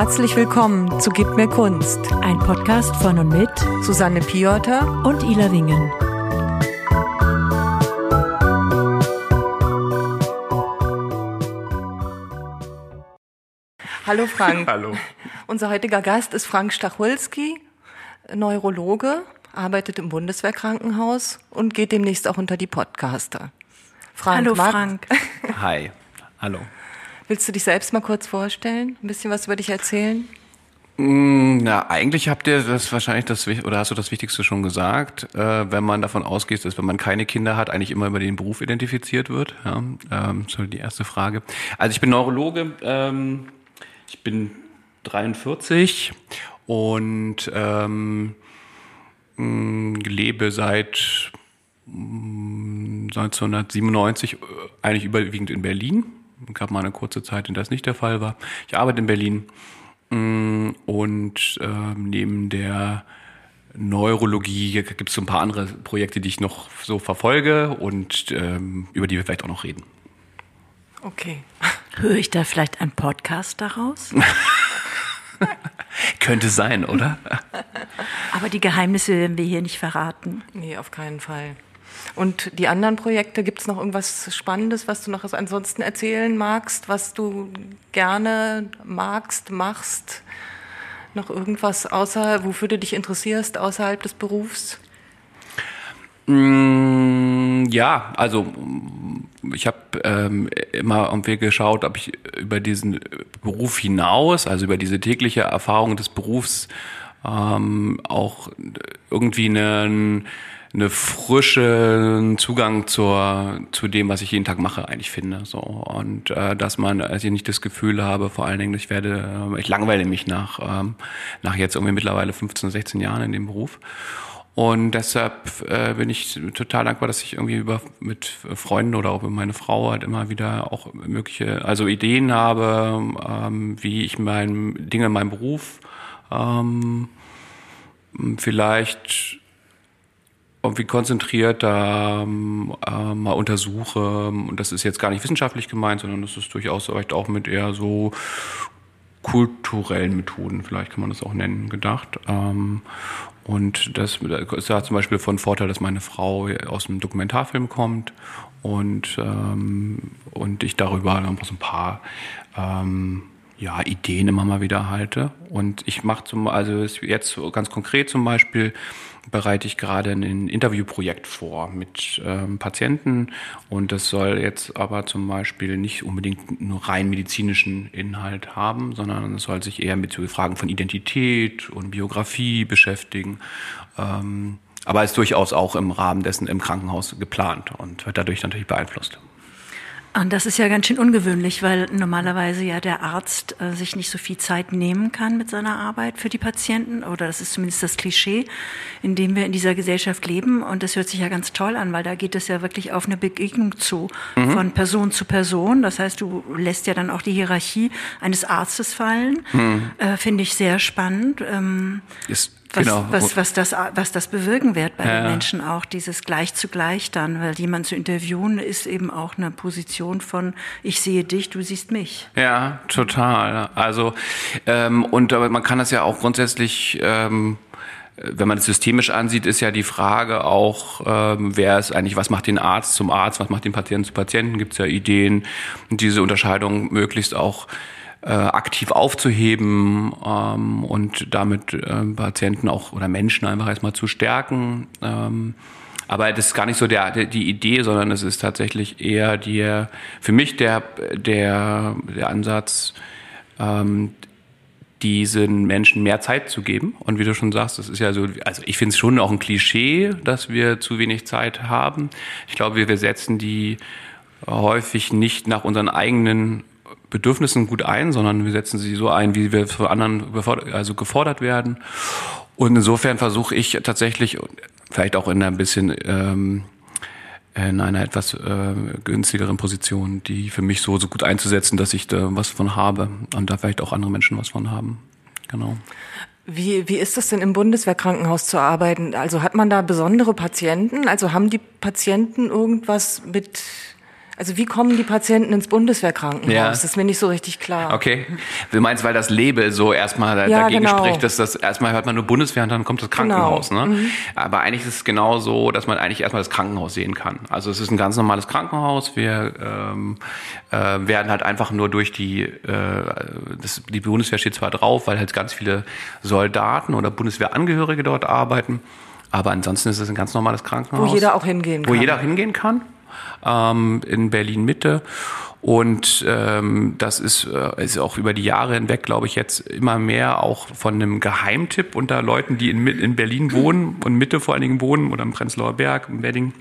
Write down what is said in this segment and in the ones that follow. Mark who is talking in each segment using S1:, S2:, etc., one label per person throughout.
S1: Herzlich willkommen zu Gib mir Kunst,
S2: ein Podcast von und mit
S1: Susanne Piotr
S2: und Ila Wingen.
S1: Hallo Frank.
S3: Hallo.
S1: Unser heutiger Gast ist Frank Stachulski, Neurologe, arbeitet im Bundeswehrkrankenhaus und geht demnächst auch unter die Podcaster.
S2: Frank, Hallo Frank.
S3: Hi. Hallo.
S1: Willst du dich selbst mal kurz vorstellen? Ein bisschen was über dich erzählen?
S3: Mm, na, eigentlich habt ihr das wahrscheinlich das oder hast du das Wichtigste schon gesagt, äh, wenn man davon ausgeht, dass wenn man keine Kinder hat, eigentlich immer über den Beruf identifiziert wird. Ja, ähm, so die erste Frage. Also ich bin Neurologe, ähm, ich bin 43 und ähm, mm, lebe seit 1997 mm, äh, eigentlich überwiegend in Berlin gab mal eine kurze Zeit, in der es nicht der Fall war. Ich arbeite in Berlin mm, und äh, neben der Neurologie gibt es so ein paar andere Projekte, die ich noch so verfolge und ähm, über die wir vielleicht auch noch reden.
S1: Okay.
S2: Höre ich da vielleicht einen Podcast daraus?
S3: Könnte sein, oder?
S2: Aber die Geheimnisse werden wir hier nicht verraten.
S1: Nee, auf keinen Fall. Und die anderen Projekte, gibt es noch irgendwas Spannendes, was du noch ansonsten erzählen magst, was du gerne magst, machst? Noch irgendwas außer, wofür du dich interessierst außerhalb des Berufs?
S3: Mm, ja, also ich habe ähm, immer irgendwie geschaut, ob ich über diesen Beruf hinaus, also über diese tägliche Erfahrung des Berufs, ähm, auch irgendwie einen eine frische Zugang zur zu dem, was ich jeden Tag mache, eigentlich finde. So und äh, dass man, also ich nicht das Gefühl habe, vor allen Dingen, ich werde, äh, ich langweile mich nach ähm, nach jetzt irgendwie mittlerweile 15, 16 Jahren in dem Beruf. Und deshalb äh, bin ich total dankbar, dass ich irgendwie über mit Freunden oder auch mit meiner Frau halt immer wieder auch mögliche, also Ideen habe, ähm, wie ich mein Dinge in meinem Beruf ähm, vielleicht irgendwie konzentriert da ähm, äh, mal untersuche. Und das ist jetzt gar nicht wissenschaftlich gemeint, sondern das ist durchaus vielleicht auch mit eher so kulturellen Methoden, vielleicht kann man das auch nennen, gedacht. Ähm, und das ist ja zum Beispiel von Vorteil, dass meine Frau aus einem Dokumentarfilm kommt und, ähm, und ich darüber noch so ein paar ähm, ja, Ideen immer mal wieder halte. Und ich mache zum, also jetzt ganz konkret zum Beispiel, bereite ich gerade ein Interviewprojekt vor mit ähm, Patienten und das soll jetzt aber zum Beispiel nicht unbedingt nur rein medizinischen Inhalt haben, sondern es soll sich eher mit Fragen von Identität und Biografie beschäftigen. Ähm, aber ist durchaus auch im Rahmen dessen im Krankenhaus geplant und wird dadurch natürlich beeinflusst.
S2: Und das ist ja ganz schön ungewöhnlich, weil normalerweise ja der Arzt äh, sich nicht so viel Zeit nehmen kann mit seiner Arbeit für die Patienten. Oder das ist zumindest das Klischee, in dem wir in dieser Gesellschaft leben. Und das hört sich ja ganz toll an, weil da geht es ja wirklich auf eine Begegnung zu, mhm. von Person zu Person. Das heißt, du lässt ja dann auch die Hierarchie eines Arztes fallen. Mhm. Äh, Finde ich sehr spannend. Ähm,
S3: ist
S2: was, genau. was, was, das, was das bewirken wird bei ja. den Menschen auch, dieses Gleich zu Gleich dann, weil jemand zu interviewen ist eben auch eine Position von ich sehe dich, du siehst mich.
S3: Ja, total. Also ähm, und aber man kann das ja auch grundsätzlich ähm, wenn man es systemisch ansieht, ist ja die Frage auch, ähm, wer ist eigentlich, was macht den Arzt zum Arzt, was macht den Patienten zu Patienten, gibt es ja Ideen, diese Unterscheidung möglichst auch äh, aktiv aufzuheben ähm, und damit äh, Patienten auch oder Menschen einfach erstmal zu stärken. Ähm, aber das ist gar nicht so der, die Idee, sondern es ist tatsächlich eher der, für mich der, der, der Ansatz, ähm, diesen Menschen mehr Zeit zu geben. Und wie du schon sagst, das ist ja so, also ich finde es schon auch ein Klischee, dass wir zu wenig Zeit haben. Ich glaube, wir setzen die häufig nicht nach unseren eigenen Bedürfnissen gut ein, sondern wir setzen sie so ein, wie wir von anderen also gefordert werden. Und insofern versuche ich tatsächlich, vielleicht auch in ein bisschen ähm, in einer etwas äh, günstigeren Position, die für mich so, so gut einzusetzen, dass ich da was von habe und da vielleicht auch andere Menschen was von haben. Genau.
S1: Wie, wie ist das denn im Bundeswehrkrankenhaus zu arbeiten? Also hat man da besondere Patienten? Also haben die Patienten irgendwas mit Also wie kommen die Patienten ins Bundeswehrkrankenhaus?
S3: Ja.
S1: Das ist mir nicht so richtig klar.
S3: Okay. Du meinst, weil das Label so erstmal
S1: Ja,
S3: dagegen
S1: genau.
S3: spricht, dass das erstmal hört man nur Bundeswehr und dann kommt das Krankenhaus.
S1: Genau.
S3: Ne? Aber eigentlich ist es genau so, dass man eigentlich erstmal das Krankenhaus sehen kann. Also es ist ein ganz normales Krankenhaus. Wir ähm, äh, werden halt einfach nur durch die, äh, das, die Bundeswehr steht zwar drauf, weil halt ganz viele Soldaten oder Bundeswehrangehörige dort arbeiten. Aber ansonsten ist es ein ganz normales Krankenhaus.
S1: Wo jeder auch hingehen
S3: Wo
S1: kann.
S3: jeder hingehen kann. Ähm, in Berlin Mitte. Und ähm, das ist, äh, ist auch über die Jahre hinweg, glaube ich, jetzt immer mehr auch von einem Geheimtipp unter Leuten, die in, in Berlin wohnen und Mitte vor allen Dingen wohnen oder im Prenzlauer Berg, im Wedding,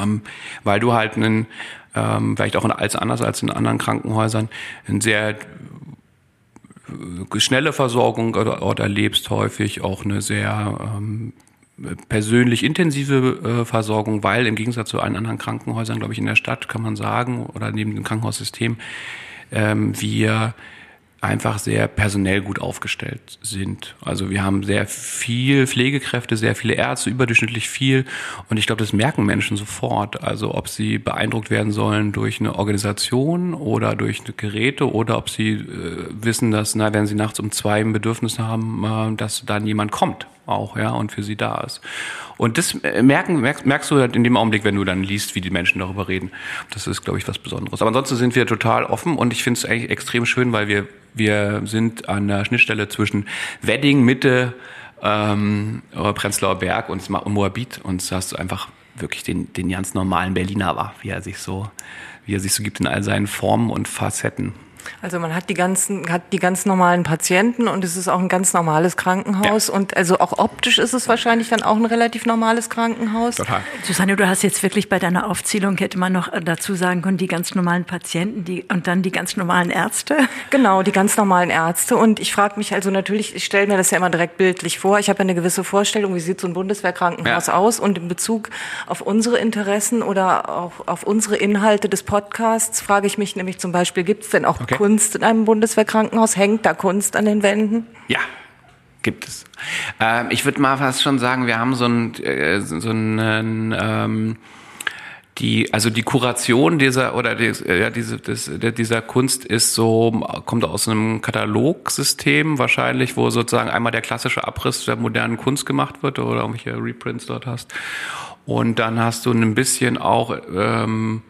S3: ähm, weil du halt einen, ähm, vielleicht auch als anders als in anderen Krankenhäusern, ein sehr schnelle Versorgung dort erlebst, häufig auch eine sehr ähm, persönlich intensive äh, Versorgung, weil im Gegensatz zu allen anderen Krankenhäusern, glaube ich, in der Stadt kann man sagen, oder neben dem Krankenhaussystem, ähm, wir einfach sehr personell gut aufgestellt sind. Also wir haben sehr viel Pflegekräfte, sehr viele Ärzte, überdurchschnittlich viel. Und ich glaube, das merken Menschen sofort. Also ob sie beeindruckt werden sollen durch eine Organisation oder durch Geräte oder ob sie äh, wissen, dass, na, wenn sie nachts um zwei ein Bedürfnis haben, äh, dass dann jemand kommt auch, ja, und für sie da ist. Und das äh, merken, merkst, merkst du halt in dem Augenblick, wenn du dann liest, wie die Menschen darüber reden. Das ist, glaube ich, was Besonderes. Aber ansonsten sind wir total offen und ich finde es eigentlich extrem schön, weil wir, wir sind an der Schnittstelle zwischen Wedding, Mitte, ähm, Prenzlauer Berg und Moabit und da hast du einfach wirklich den, den ganz normalen Berliner war, wie er sich so, wie er sich so gibt in all seinen Formen und Facetten.
S1: Also man hat die ganzen, hat die ganz normalen Patienten und es ist auch ein ganz normales Krankenhaus und also auch optisch ist es wahrscheinlich dann auch ein relativ normales Krankenhaus.
S3: Total.
S2: Susanne, du hast jetzt wirklich bei deiner Aufzählung, hätte man noch dazu sagen können, die ganz normalen Patienten die, und dann die ganz normalen Ärzte.
S1: Genau, die ganz normalen Ärzte. Und ich frage mich also natürlich, ich stelle mir das ja immer direkt bildlich vor. Ich habe ja eine gewisse Vorstellung, wie sieht so ein Bundeswehrkrankenhaus
S3: Ja.
S1: aus. Und in Bezug auf unsere Interessen oder auch auf unsere Inhalte des Podcasts frage ich mich nämlich zum Beispiel, gibt es denn auch
S3: Okay.
S1: Kunst in einem Bundeswehrkrankenhaus? Hängt da Kunst an den Wänden?
S3: Ja, gibt es. Ähm, ich würde mal fast schon sagen, wir haben so ein, äh, so einen, ähm, die, also die Kuration dieser oder die, äh, ja, diese, des, dieser Kunst ist so, kommt aus einem Katalogsystem wahrscheinlich, wo sozusagen einmal der klassische Abriss der modernen Kunst gemacht wird oder irgendwelche Reprints dort hast. Und dann hast du ein bisschen auch ähm,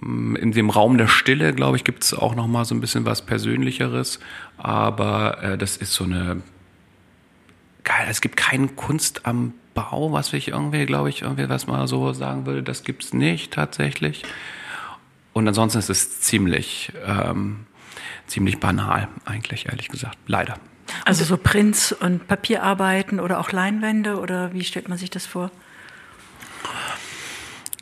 S3: in dem Raum der Stille, glaube ich, gibt es auch noch mal so ein bisschen was Persönlicheres. Aber äh, das ist so eine geil. Es gibt keine Kunst am Bau, was ich irgendwie, glaube ich, irgendwie was mal so sagen würde. Das gibt's nicht tatsächlich. Und ansonsten ist es ziemlich, ähm, ziemlich banal, eigentlich ehrlich gesagt. Leider.
S2: Also so Prints und Papierarbeiten oder auch Leinwände oder wie stellt man sich das vor?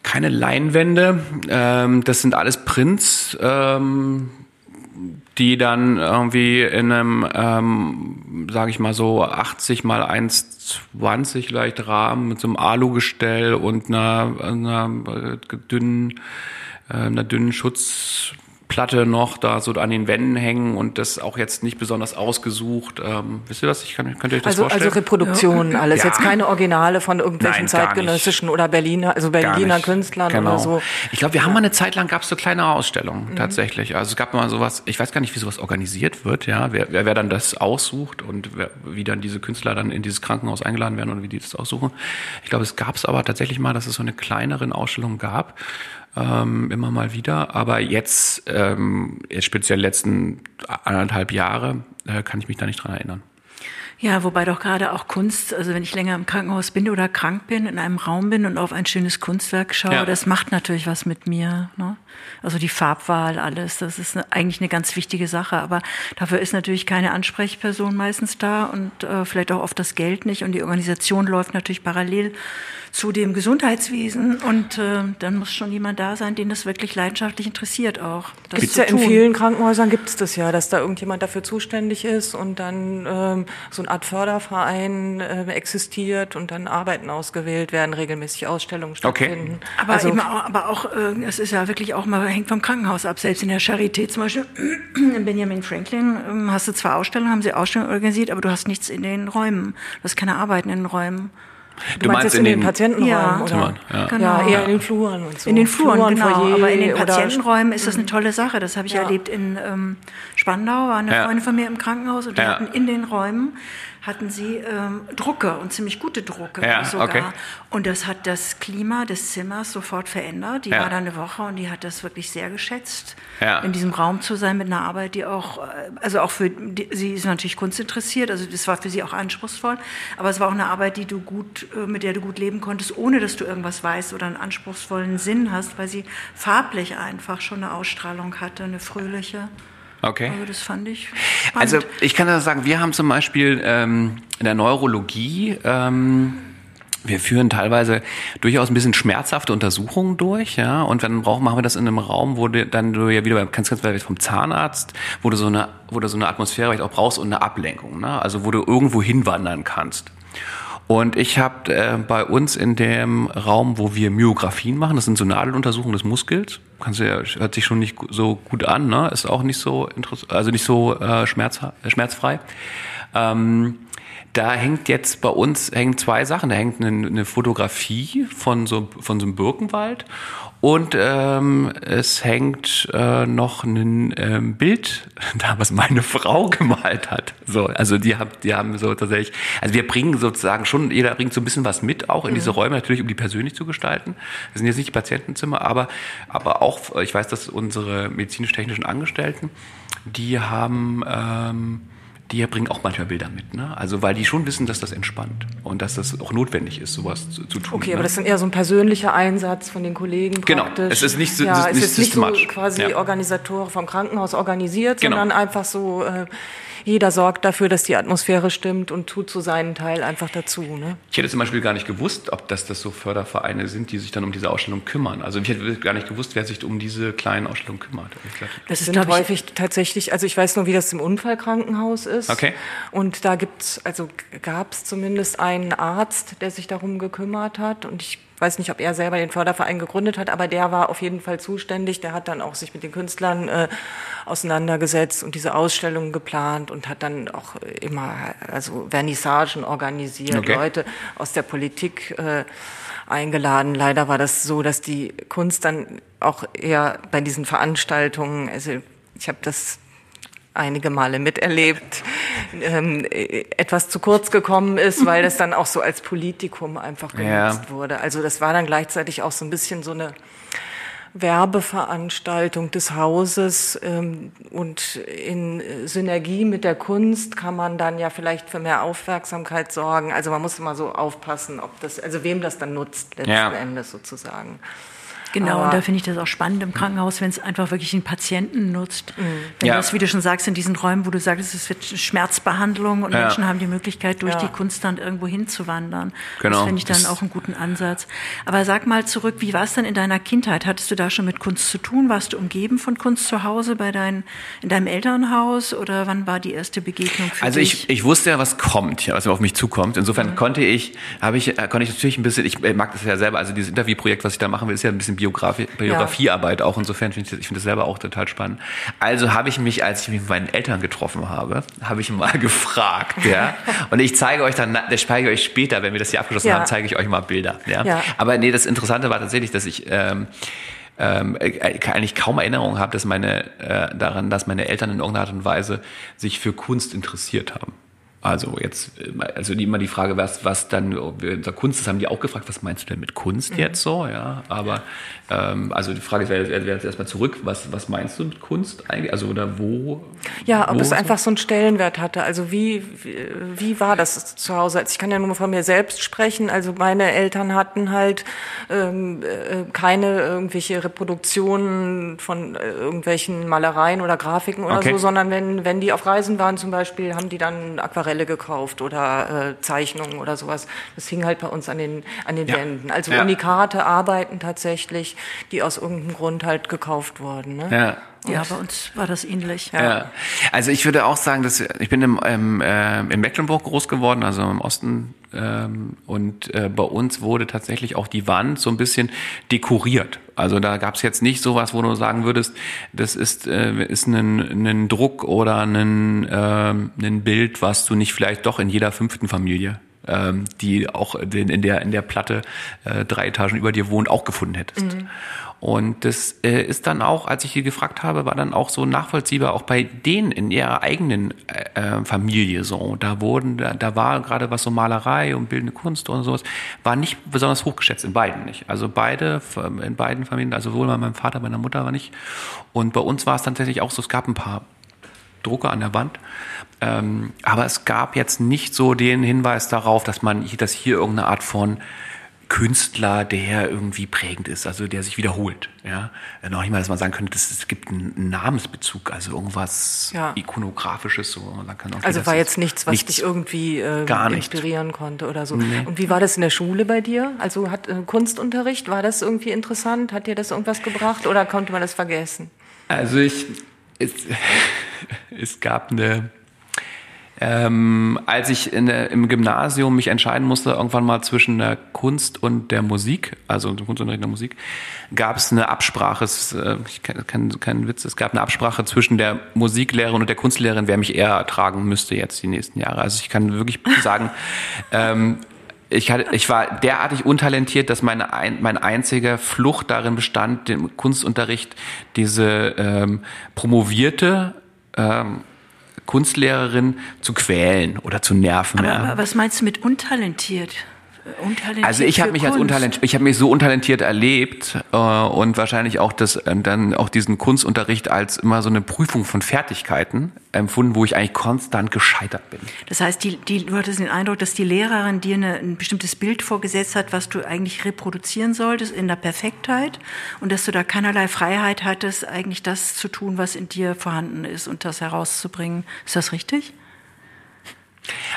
S3: Keine Leinwände. Ähm, das sind alles Prints, ähm, die dann irgendwie in einem, ähm, sage ich mal so, 80 mal 1,20 leicht Rahmen mit so einem Alugestell und einer, einer äh, dünnen, äh, einer dünnen Schutzplatte noch da so an den Wänden hängen und das auch jetzt nicht besonders ausgesucht. Ähm, wisst ihr was? Ich kann, könnt ihr euch das
S1: Also,
S3: vorstellen?
S1: also Reproduktionen, alles.
S3: Ja.
S1: Jetzt keine Originale von irgendwelchen
S3: Nein,
S1: zeitgenössischen oder Berliner, also Berliner. Künstlern
S3: genau.
S1: oder so.
S3: Ich glaube, wir haben mal eine Zeit lang gab es so kleine Ausstellungen
S1: Mhm.
S3: tatsächlich. Also es gab mal sowas, ich weiß gar nicht, wie sowas organisiert wird, ja, wer, wer, wer dann das aussucht und wer, wie dann diese Künstler dann in dieses Krankenhaus eingeladen werden und wie die das aussuchen. Ich glaube, es gab es aber tatsächlich mal, dass es so eine kleineren Ausstellung gab. Ähm, immer mal wieder, aber jetzt, ähm, jetzt speziell letzten anderthalb Jahre, äh, kann ich mich da nicht dran erinnern.
S2: Ja, wobei doch gerade auch Kunst, also wenn ich länger im Krankenhaus bin oder krank bin, in einem Raum bin und auf ein schönes Kunstwerk schaue,
S3: Ja.
S2: das macht natürlich was mit mir. Ne? Also die Farbwahl, alles, das ist eine, eigentlich eine ganz wichtige Sache. Aber dafür ist natürlich keine Ansprechperson meistens da und äh, vielleicht auch oft das Geld nicht. Und die Organisation läuft natürlich parallel zu dem Gesundheitswesen. Und äh, dann muss schon jemand da sein, den das wirklich leidenschaftlich interessiert auch. Das
S1: Gibt's
S2: zu
S1: ja in vielen Krankenhäusern gibt's das ja, dass da irgendjemand dafür zuständig ist und dann ähm, so eine Art Förderverein äh, existiert und dann Arbeiten ausgewählt werden, regelmäßig Ausstellungen stattfinden.
S2: Aber
S1: also,
S2: eben auch, aber auch, äh, es ist ja wirklich auch mal, hängt vom Krankenhaus ab. Selbst in der Charité zum Beispiel, in Benjamin Franklin, ähm, hast du zwar Ausstellungen, haben sie Ausstellungen organisiert, aber du hast nichts in den Räumen. Du hast keine Arbeiten in den Räumen.
S1: Du, du meinst, meinst in, in, den, den Patientenräumen?
S2: Ja,
S1: oder?
S2: Zimmern,
S1: ja. Genau. ja, eher in den Fluren und so.
S2: In den Fluren, Fluren genau. Foyer aber in den Patientenräumen ist das eine tolle Sache. Das habe ich ja. erlebt in ähm, Spandau, war eine ja. Freundin von mir im Krankenhaus und die hatten in den Räumen hatten sie ähm, Drucke und ziemlich gute Drucke ja, sogar. Okay. Und das hat das Klima des Zimmers sofort verändert. Die ja. war da eine Woche und die hat das wirklich sehr geschätzt, ja. in diesem Raum zu sein mit einer Arbeit, die auch, äh, also auch für, die, sie ist natürlich kunstinteressiert, also das war für sie auch anspruchsvoll, aber es war auch eine Arbeit, die du gut, äh, mit der du gut leben konntest, ohne dass du irgendwas weißt oder einen anspruchsvollen Sinn hast, weil sie farblich einfach schon eine Ausstrahlung hatte, eine fröhliche.
S3: Okay.
S2: Also das fand ich
S3: spannend. Also ich kann das sagen, wir haben zum Beispiel ähm, in der Neurologie ähm, wir führen teilweise durchaus ein bisschen schmerzhafte Untersuchungen durch, ja. Und wenn brauchen, machen wir das in einem Raum, wo du dann du ja wieder beim ganz, ganz vom Zahnarzt, wo du so eine, wo du so eine Atmosphäre vielleicht auch brauchst und eine Ablenkung, ne? Also wo du irgendwo hinwandern kannst. Und ich habe äh, bei uns in dem Raum, wo wir Myografien machen, das sind so Nadeluntersuchungen des Muskels, kannst ja, hört sich schon nicht so gut an, ne? ist auch nicht so also nicht so äh, schmerz, schmerzfrei. Ähm, da hängt jetzt bei uns hängen zwei Sachen. Da hängt eine, eine Fotografie von so, von so einem Birkenwald und ähm, es hängt äh, noch ein ähm, Bild da, was meine Frau gemalt hat. So, also die haben, die haben so tatsächlich, also wir bringen sozusagen schon, jeder bringt so ein bisschen was mit, auch in mhm. diese Räume, natürlich, um die persönlich zu gestalten. Das sind jetzt nicht die Patientenzimmer, aber, aber auch, ich weiß, dass unsere medizinisch-technischen Angestellten, die haben ähm, die bringen auch manchmal Bilder mit. Ne? Also weil die schon wissen, dass das entspannt und dass das auch notwendig ist, sowas zu, zu tun.
S1: Okay,
S3: ne?
S1: aber das ist dann eher so ein persönlicher Einsatz von den Kollegen
S3: Genau, praktisch. es ist nicht, so,
S1: ja,
S3: es
S1: ist nicht, nicht so quasi ja. Organisatoren vom Krankenhaus organisiert, genau. sondern einfach so... Äh, jeder sorgt dafür, dass die Atmosphäre stimmt und tut so seinen Teil einfach dazu. Ne?
S3: Ich hätte zum Beispiel gar nicht gewusst, ob das, das so Fördervereine sind, die sich dann um diese Ausstellung kümmern. Also ich hätte gar nicht gewusst, wer sich um diese kleinen Ausstellungen kümmert.
S1: Das sind häufig tatsächlich, also ich weiß nur, wie das im Unfallkrankenhaus ist.
S3: Okay.
S1: Und da gibt's, also gab es zumindest einen Arzt, der sich darum gekümmert hat. Und ich weiß nicht, ob er selber den Förderverein gegründet hat, aber der war auf jeden Fall zuständig. Der hat dann auch sich mit den Künstlern äh, auseinandergesetzt und diese Ausstellungen geplant und hat dann auch immer also Vernissagen organisiert, okay. Leute aus der Politik äh, eingeladen. Leider war das so, dass die Kunst dann auch eher bei diesen Veranstaltungen, also ich habe das einige Male miterlebt, ähm, etwas zu kurz gekommen ist, weil das dann auch so als Politikum einfach genutzt ja. wurde. Also das war dann gleichzeitig auch so ein bisschen so eine Werbeveranstaltung des Hauses ähm, und in Synergie mit der Kunst kann man dann ja vielleicht für mehr Aufmerksamkeit sorgen. Also man muss immer so aufpassen, ob das, also wem das dann nutzt letzten ja. Endes sozusagen.
S2: Genau, Aber und da finde ich das auch spannend im Krankenhaus, wenn es einfach wirklich den Patienten nutzt. Mhm. Wenn ja. das, wie du schon sagst, in diesen Räumen, wo du sagst, es wird Schmerzbehandlung und ja. Menschen haben die Möglichkeit, durch ja. die Kunst dann irgendwo hinzuwandern. Genau. Das finde ich dann das auch einen guten Ansatz. Aber sag mal zurück, wie war es denn in deiner Kindheit? Hattest du da schon mit Kunst zu tun? Warst du umgeben von Kunst zu Hause bei dein, in deinem Elternhaus oder wann war die erste Begegnung für
S3: also
S2: dich?
S3: Also ich, ich wusste ja, was kommt, was auf mich zukommt. Insofern konnte ich, habe ich, konnte ich natürlich ein bisschen, ich mag das ja selber, also dieses Interviewprojekt, was ich da machen will, ist ja ein bisschen Biografie, Biografiearbeit ja. auch. Insofern finde ich, das, ich finde das selber auch total spannend. Also habe ich mich, als ich mich mit meinen Eltern getroffen habe, habe ich mal gefragt, ja. Und ich zeige euch dann, das zeige ich euch später, wenn wir das hier abgeschlossen ja. haben, zeige ich euch mal Bilder, ja. ja. Aber nee, das Interessante war tatsächlich, dass ich, ähm, ähm, äh, eigentlich kaum Erinnerung habe, dass meine äh, daran, dass meine Eltern in irgendeiner Art und Weise sich für Kunst interessiert haben. Also jetzt, also immer die Frage, was, was dann unter Kunst ist, haben die auch gefragt, was meinst du denn mit Kunst mhm. jetzt so, ja? Aber ähm, also die Frage wäre wär, wär erstmal zurück, was, was meinst du mit Kunst eigentlich? Also oder wo?
S1: Ja, ob wo es so? einfach so einen Stellenwert hatte. Also wie, wie, wie war das zu Hause? Also ich kann ja nur von mir selbst sprechen. Also meine Eltern hatten halt ähm, äh, keine irgendwelche Reproduktionen von äh, irgendwelchen Malereien oder Grafiken oder okay. so, sondern wenn, wenn die auf Reisen waren zum Beispiel, haben die dann Aquarelle Aquarelle gekauft oder äh, Zeichnungen oder sowas. Das hing halt bei uns an den, an den ja. Wänden. Also ja. Unikate Arbeiten tatsächlich, die aus irgendeinem Grund halt gekauft wurden. Ne?
S2: Ja. Ja, bei uns war das ähnlich.
S3: Ja. ja. Also ich würde auch sagen, dass ich bin im, im, äh, in Mecklenburg groß geworden, also im Osten. Ähm, und äh, bei uns wurde tatsächlich auch die Wand so ein bisschen dekoriert. Also da gab es jetzt nicht sowas, wo du sagen würdest, das ist, äh, ist ein, ein Druck oder ein, äh, ein Bild, was du nicht vielleicht doch in jeder fünften Familie ähm, die auch in, in, der, in der Platte äh, drei Etagen über dir wohnt, auch gefunden hättest. Mhm. Und das äh, ist dann auch, als ich sie gefragt habe, war dann auch so nachvollziehbar, auch bei denen in ihrer eigenen äh, äh, Familie so. Da wurden, da, da war gerade was so Malerei und bildende Kunst und sowas, war nicht besonders hochgeschätzt, in beiden nicht. Also beide, in beiden Familien, also sowohl bei meinem Vater, meiner Mutter war nicht. Und bei uns war es tatsächlich auch so, es gab ein paar Drucker an der Wand. Ähm, aber es gab jetzt nicht so den Hinweis darauf, dass man, dass hier irgendeine Art von Künstler, der irgendwie prägend ist, also der sich wiederholt. Ja? Äh, noch nicht mal, dass man sagen könnte, es gibt einen Namensbezug, also irgendwas ja. ikonografisches. So. Man
S1: kann also war jetzt nichts, was nichts, dich irgendwie äh, inspirieren nicht. konnte oder so. Nee. Und wie war das in der Schule bei dir? Also hat äh, Kunstunterricht, war das irgendwie interessant? Hat dir das irgendwas gebracht oder konnte man das vergessen?
S3: Also ich, es, es gab eine ähm, als ich in im Gymnasium mich entscheiden musste, irgendwann mal zwischen der Kunst und der Musik, also Kunstunterricht der Musik, gab es eine Absprache, es, äh, ich kann, kein, kein Witz, es gab eine Absprache zwischen der Musiklehrerin und der Kunstlehrerin, wer mich eher tragen müsste jetzt die nächsten Jahre. Also ich kann wirklich sagen, ähm, ich, hatte, ich war derartig untalentiert, dass meine ein, mein einziger Flucht darin bestand, den Kunstunterricht diese ähm, promovierte ähm, Kunstlehrerin zu quälen oder zu nerven.
S2: Aber, ja. aber was meinst du mit untalentiert?
S3: Also ich habe mich Kunst. als untalentiert, ich habe mich so untalentiert erlebt äh, und wahrscheinlich auch das äh, dann auch diesen Kunstunterricht als immer so eine Prüfung von Fertigkeiten empfunden, wo ich eigentlich konstant gescheitert bin.
S2: Das heißt, die, die, du hattest den Eindruck, dass die Lehrerin dir eine, ein bestimmtes Bild vorgesetzt hat, was du eigentlich reproduzieren solltest in der Perfektheit und dass du da keinerlei Freiheit hattest, eigentlich das zu tun, was in dir vorhanden ist und das herauszubringen. Ist das richtig?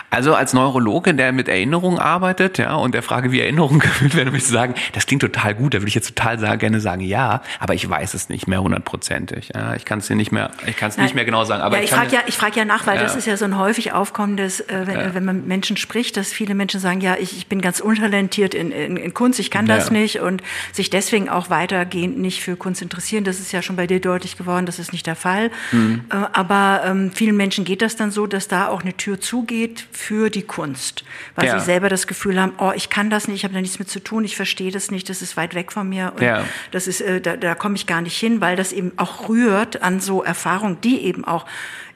S3: Also als Neurologe, der mit Erinnerungen arbeitet, ja, und der Frage, wie Erinnerungen gefühlt werden, würde ich sagen, das klingt total gut. Da würde ich jetzt total sagen, gerne sagen, ja, aber ich weiß es nicht mehr hundertprozentig. Ja, ich kann es dir nicht mehr, ich kann es nicht mehr genau sagen. Aber
S2: ja,
S3: ich,
S2: ich frage ja, ich frage ja nach, weil ja. das ist ja so ein häufig aufkommendes, äh, wenn, ja. wenn man Menschen spricht, dass viele Menschen sagen, ja, ich, ich bin ganz untalentiert in, in, in Kunst, ich kann das nicht und sich deswegen auch weitergehend nicht für Kunst interessieren. Das ist ja schon bei dir deutlich geworden, das ist nicht der Fall. Mhm. Äh, aber ähm, vielen Menschen geht das dann so, dass da auch eine Tür zugeht für die Kunst, weil ja. sie selber das Gefühl haben, oh, ich kann das nicht, ich habe da nichts mit zu tun, ich verstehe das nicht, das ist weit weg von mir und ja. das ist, äh, da, da komme ich gar nicht hin, weil das eben auch rührt an so Erfahrungen, die eben auch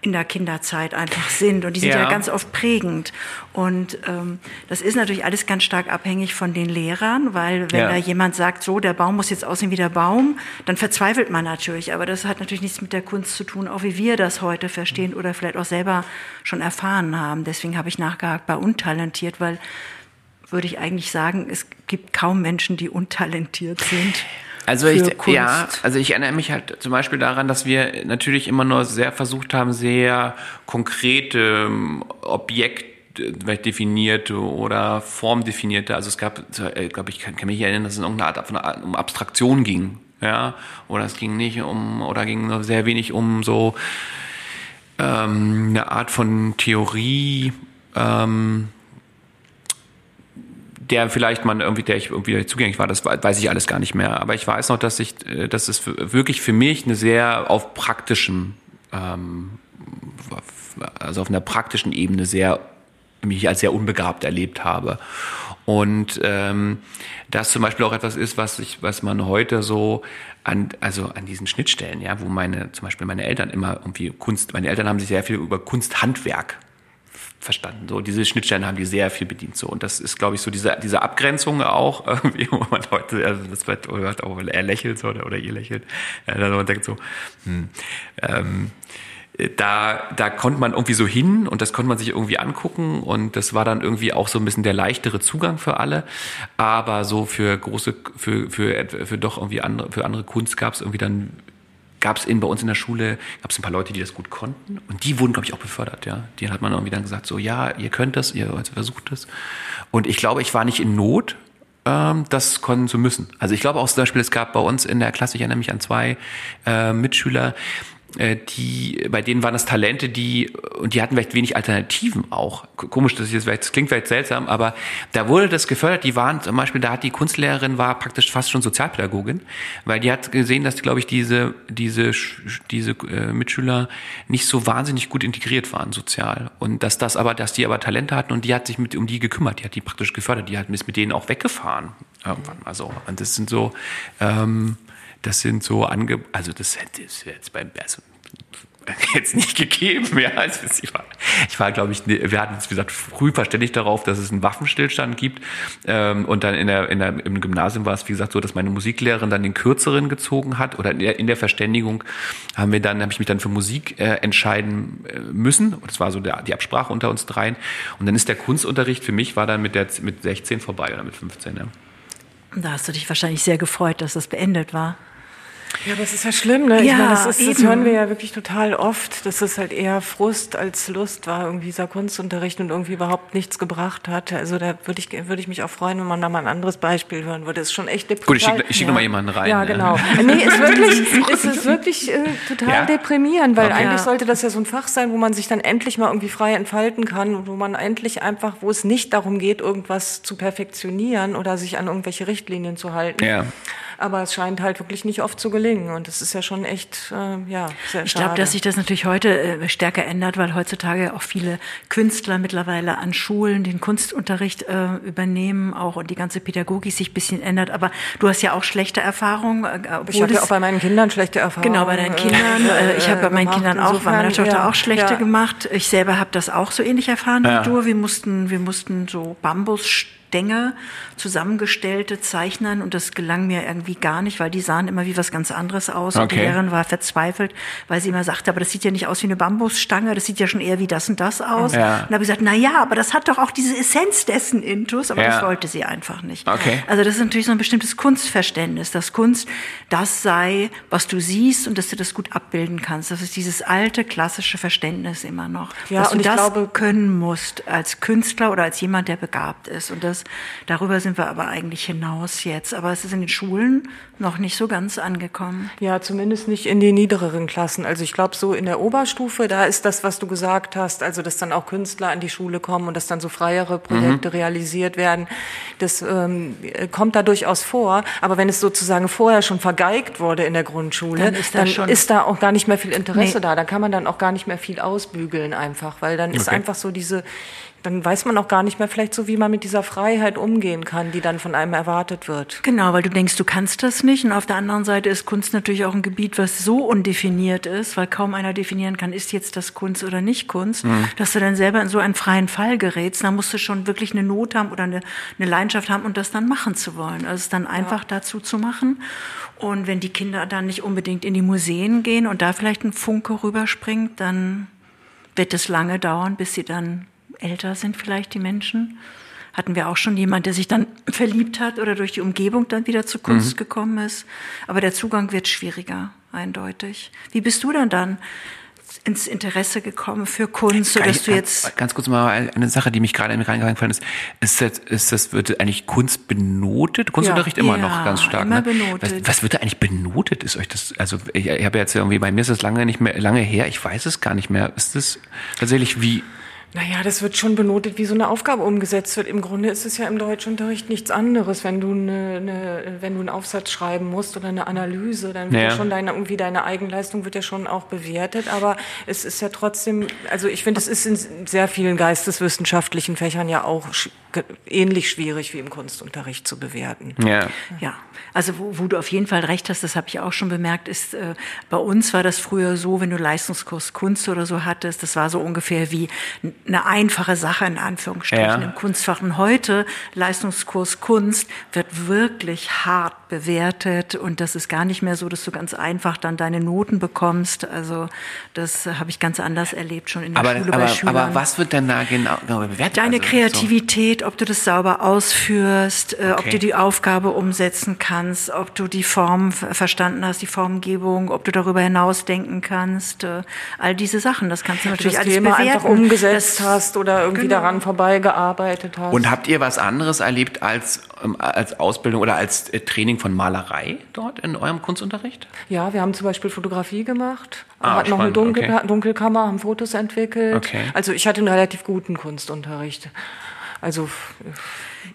S2: in der Kinderzeit einfach sind. Und die sind ja, ja ganz oft prägend. Und ähm, das ist natürlich alles ganz stark abhängig von den Lehrern, weil wenn ja. da jemand sagt, so, der Baum muss jetzt aussehen wie der Baum, dann verzweifelt man natürlich. Aber das hat natürlich nichts mit der Kunst zu tun, auch wie wir das heute verstehen oder vielleicht auch selber schon erfahren haben. Deswegen habe ich nachgehakt bei untalentiert, weil würde ich eigentlich sagen, es gibt kaum Menschen, die untalentiert sind.
S3: Also ich, ja, also ich erinnere mich halt zum Beispiel daran, dass wir natürlich immer nur sehr versucht haben, sehr konkrete ähm, Objekte definierte oder formdefinierte. Also es gab, ich glaube, ich kann, kann, mich erinnern, dass es in irgendeiner Art von um Abstraktion ging, ja, oder es ging nicht um oder ging nur sehr wenig um so ähm, eine Art von Theorie. Ähm, der vielleicht man irgendwie, der ich irgendwie zugänglich war, das weiß ich alles gar nicht mehr. Aber ich weiß noch, dass ich, äh, dass es wirklich für mich eine sehr auf praktischen, ähm, also auf einer praktischen Ebene sehr mich als sehr unbegabt erlebt habe. Und ähm, das zum Beispiel auch etwas ist, was ich, was man heute so an, also an diesen Schnittstellen, ja, wo meine, zum Beispiel meine Eltern immer irgendwie Kunst, meine Eltern haben sich sehr viel über Kunsthandwerk verstanden. So diese Schnittstellen haben die sehr viel bedient. So und das ist, glaube ich, so diese diese Abgrenzung auch irgendwie, wo man heute, also das wird auch, er lächelt so oder, oder ihr lächelt, ja, dann man denkt so, hm, ähm, da, da konnte man irgendwie so hin und das konnte man sich irgendwie angucken und das war dann irgendwie auch so ein bisschen der leichtere Zugang für alle. Aber so für große, für, für, für doch irgendwie andere, für andere Kunst gab es irgendwie dann gab es bei uns in der Schule gab es ein paar Leute, die das gut konnten und die wurden, glaube ich, auch befördert. Ja, die hat man irgendwie dann gesagt, so ja, ihr könnt das, ihr versucht das. Und ich glaube, ich war nicht in Not, ähm, das können zu müssen. Also ich glaube auch zum Beispiel, es gab bei uns in der Klasse, ich erinnere mich an zwei äh, Mitschüler, die, bei denen waren das Talente, die, und die hatten vielleicht wenig Alternativen auch. Komisch, das, ist vielleicht, das klingt vielleicht seltsam, aber da wurde das gefördert. Die waren zum Beispiel, da hat die Kunstlehrerin war praktisch fast schon Sozialpädagogin, weil die hat gesehen, dass, glaube ich, diese, diese, diese äh, Mitschüler nicht so wahnsinnig gut integriert waren sozial. Und dass das aber, dass die aber Talente hatten und die hat sich mit, um die gekümmert, die hat die praktisch gefördert, die hat mit denen auch weggefahren irgendwann mal so. Und das sind so, ähm, das sind so ange, also das hätte jetzt beim, also jetzt nicht gegeben. Ja, also ich war, ich war glaube ich, wir hatten uns, wie gesagt, früh verständigt darauf, dass es einen Waffenstillstand gibt. Ähm, und dann in der, in der, im Gymnasium war es, wie gesagt, so, dass meine Musiklehrerin dann den kürzeren gezogen hat. Oder in der, in der Verständigung haben wir dann, habe ich mich dann für Musik äh, entscheiden äh, müssen. Und das war so der, die Absprache unter uns dreien. Und dann ist der Kunstunterricht für mich war dann mit der mit 16 vorbei oder mit 15. Ja.
S2: Da hast du dich wahrscheinlich sehr gefreut, dass das beendet war.
S1: Ja, das ist ja schlimm, ne? Ich ja, meine, das, ist, das hören wir ja wirklich total oft, dass es halt eher Frust als Lust war, irgendwie dieser Kunstunterricht und irgendwie überhaupt nichts gebracht hat. Also da würde ich, würde ich mich auch freuen, wenn man da mal ein anderes Beispiel hören würde. Das ist schon echt
S3: deprimierend. Gut, ich schicke schick ja. nochmal jemanden rein.
S1: Ja, genau. nee, ist wirklich, ist es wirklich äh, total ja? deprimierend, weil okay. eigentlich sollte das ja so ein Fach sein, wo man sich dann endlich mal irgendwie frei entfalten kann, wo man endlich einfach, wo es nicht darum geht, irgendwas zu perfektionieren oder sich an irgendwelche Richtlinien zu halten. Ja aber es scheint halt wirklich nicht oft zu gelingen und das ist ja schon echt, äh, ja, sehr
S2: Ich glaube, dass sich das natürlich heute äh, stärker ändert, weil heutzutage auch viele Künstler mittlerweile an Schulen den Kunstunterricht äh, übernehmen auch und die ganze Pädagogik sich ein bisschen ändert, aber du hast ja auch schlechte Erfahrungen. Äh,
S1: ich habe ja auch bei meinen Kindern schlechte Erfahrungen.
S2: Genau, bei deinen Kindern. Äh, ich habe bei meinen Kindern auch, bei meiner Tochter ja, auch schlechte ja. gemacht. Ich selber habe das auch so ähnlich erfahren ja. wie du. Wir mussten, wir mussten so Bambus Stängel zusammengestellte Zeichnern und das gelang mir irgendwie gar nicht, weil die sahen immer wie was ganz anderes aus. Okay. Und die Lehrerin war verzweifelt, weil sie immer sagte, aber das sieht ja nicht aus wie eine Bambusstange, das sieht ja schon eher wie das und das aus. Ja. Und da habe ich gesagt, na ja, aber das hat doch auch diese Essenz dessen Intus, aber ja. das wollte sie einfach nicht. Okay. Also das ist natürlich so ein bestimmtes Kunstverständnis, dass Kunst das sei, was du siehst und dass du das gut abbilden kannst. Das ist dieses alte klassische Verständnis immer noch, ja, dass du das glaube, können musst als Künstler oder als jemand, der begabt ist. Und das darüber sind wir aber eigentlich hinaus jetzt. Aber es ist in den Schulen noch nicht so ganz angekommen.
S1: Ja, zumindest nicht in den niedrigeren Klassen. Also ich glaube, so in der Oberstufe, da ist das, was du gesagt hast, also dass dann auch Künstler an die Schule kommen und dass dann so freiere Projekte mhm. realisiert werden. Das ähm, kommt da durchaus vor. Aber wenn es sozusagen vorher schon vergeigt wurde in der Grundschule, dann ist da, dann ist da auch gar nicht mehr viel Interesse nee. da. Da kann man dann auch gar nicht mehr viel ausbügeln einfach, weil dann okay. ist einfach so diese dann weiß man auch gar nicht mehr vielleicht so, wie man mit dieser Freiheit umgehen kann, die dann von einem erwartet wird.
S2: Genau, weil du denkst, du kannst das nicht. Und auf der anderen Seite ist Kunst natürlich auch ein Gebiet, was so undefiniert ist, weil kaum einer definieren kann, ist jetzt das Kunst oder nicht Kunst, mhm. dass du dann selber in so einen freien Fall gerätst. Da musst du schon wirklich eine Not haben oder eine, eine Leidenschaft haben, um das dann machen zu wollen. Also es dann einfach ja. dazu zu machen. Und wenn die Kinder dann nicht unbedingt in die Museen gehen und da vielleicht ein Funke rüberspringt, dann wird es lange dauern, bis sie dann älter sind vielleicht die Menschen. Hatten wir auch schon jemand, der sich dann verliebt hat oder durch die Umgebung dann wieder zur Kunst mhm. gekommen ist. Aber der Zugang wird schwieriger, eindeutig. Wie bist du denn dann ins Interesse gekommen für Kunst, sodass ich, du jetzt
S3: ganz kurz mal eine Sache, die mich gerade reingefallen ist, ist das, ist das wird eigentlich Kunst benotet? Kunstunterricht ja, immer ja, noch ganz stark. Immer ne? benotet. Was, was wird da eigentlich benotet? Ist euch das? Also ich, ich habe jetzt irgendwie bei mir ist das lange nicht mehr lange her. Ich weiß es gar nicht mehr. Ist das tatsächlich wie
S1: naja, das wird schon benotet, wie so eine Aufgabe umgesetzt wird. Im Grunde ist es ja im Deutschunterricht nichts anderes. Wenn du, eine, eine, wenn du einen Aufsatz schreiben musst oder eine Analyse, dann wird ja, ja schon deine, irgendwie deine Eigenleistung wird ja schon auch bewertet. Aber es ist ja trotzdem, also ich finde, es ist in sehr vielen geisteswissenschaftlichen Fächern ja auch ähnlich schwierig wie im Kunstunterricht zu bewerten.
S2: Ja. Ja. Also wo, wo du auf jeden Fall recht hast, das habe ich auch schon bemerkt, ist äh, bei uns war das früher so, wenn du Leistungskurs Kunst oder so hattest, das war so ungefähr wie eine einfache Sache in Anführungsstrichen ja. im Kunstfach. Und heute Leistungskurs Kunst wird wirklich hart bewertet und das ist gar nicht mehr so, dass du ganz einfach dann deine Noten bekommst. Also das habe ich ganz anders erlebt schon in der
S3: aber,
S2: Schule
S3: aber,
S2: bei Schülern.
S3: Aber was wird denn da genau, genau bewertet?
S2: Deine also, Kreativität, so. ob du das sauber ausführst, okay. Äh, ob du die Aufgabe umsetzen kannst, ob du die Form verstanden hast, die Formgebung, ob du darüber hinaus denken kannst, äh, all diese Sachen. Das kannst du natürlich das alles Thema bewerten.
S1: Einfach umgesetzt vermisst hast oder irgendwie
S2: Genau.
S1: daran vorbeigearbeitet hast.
S3: Und habt ihr was anderes erlebt als, als Ausbildung oder als äh, Training von Malerei dort in eurem Kunstunterricht?
S1: ja, wir haben zum Beispiel Fotografie gemacht,
S3: Ah,
S1: hatten noch eine Dunkel
S3: okay.
S1: Dunkelkammer, haben Fotos entwickelt.
S3: Okay.
S1: Also ich hatte einen relativ guten Kunstunterricht. Also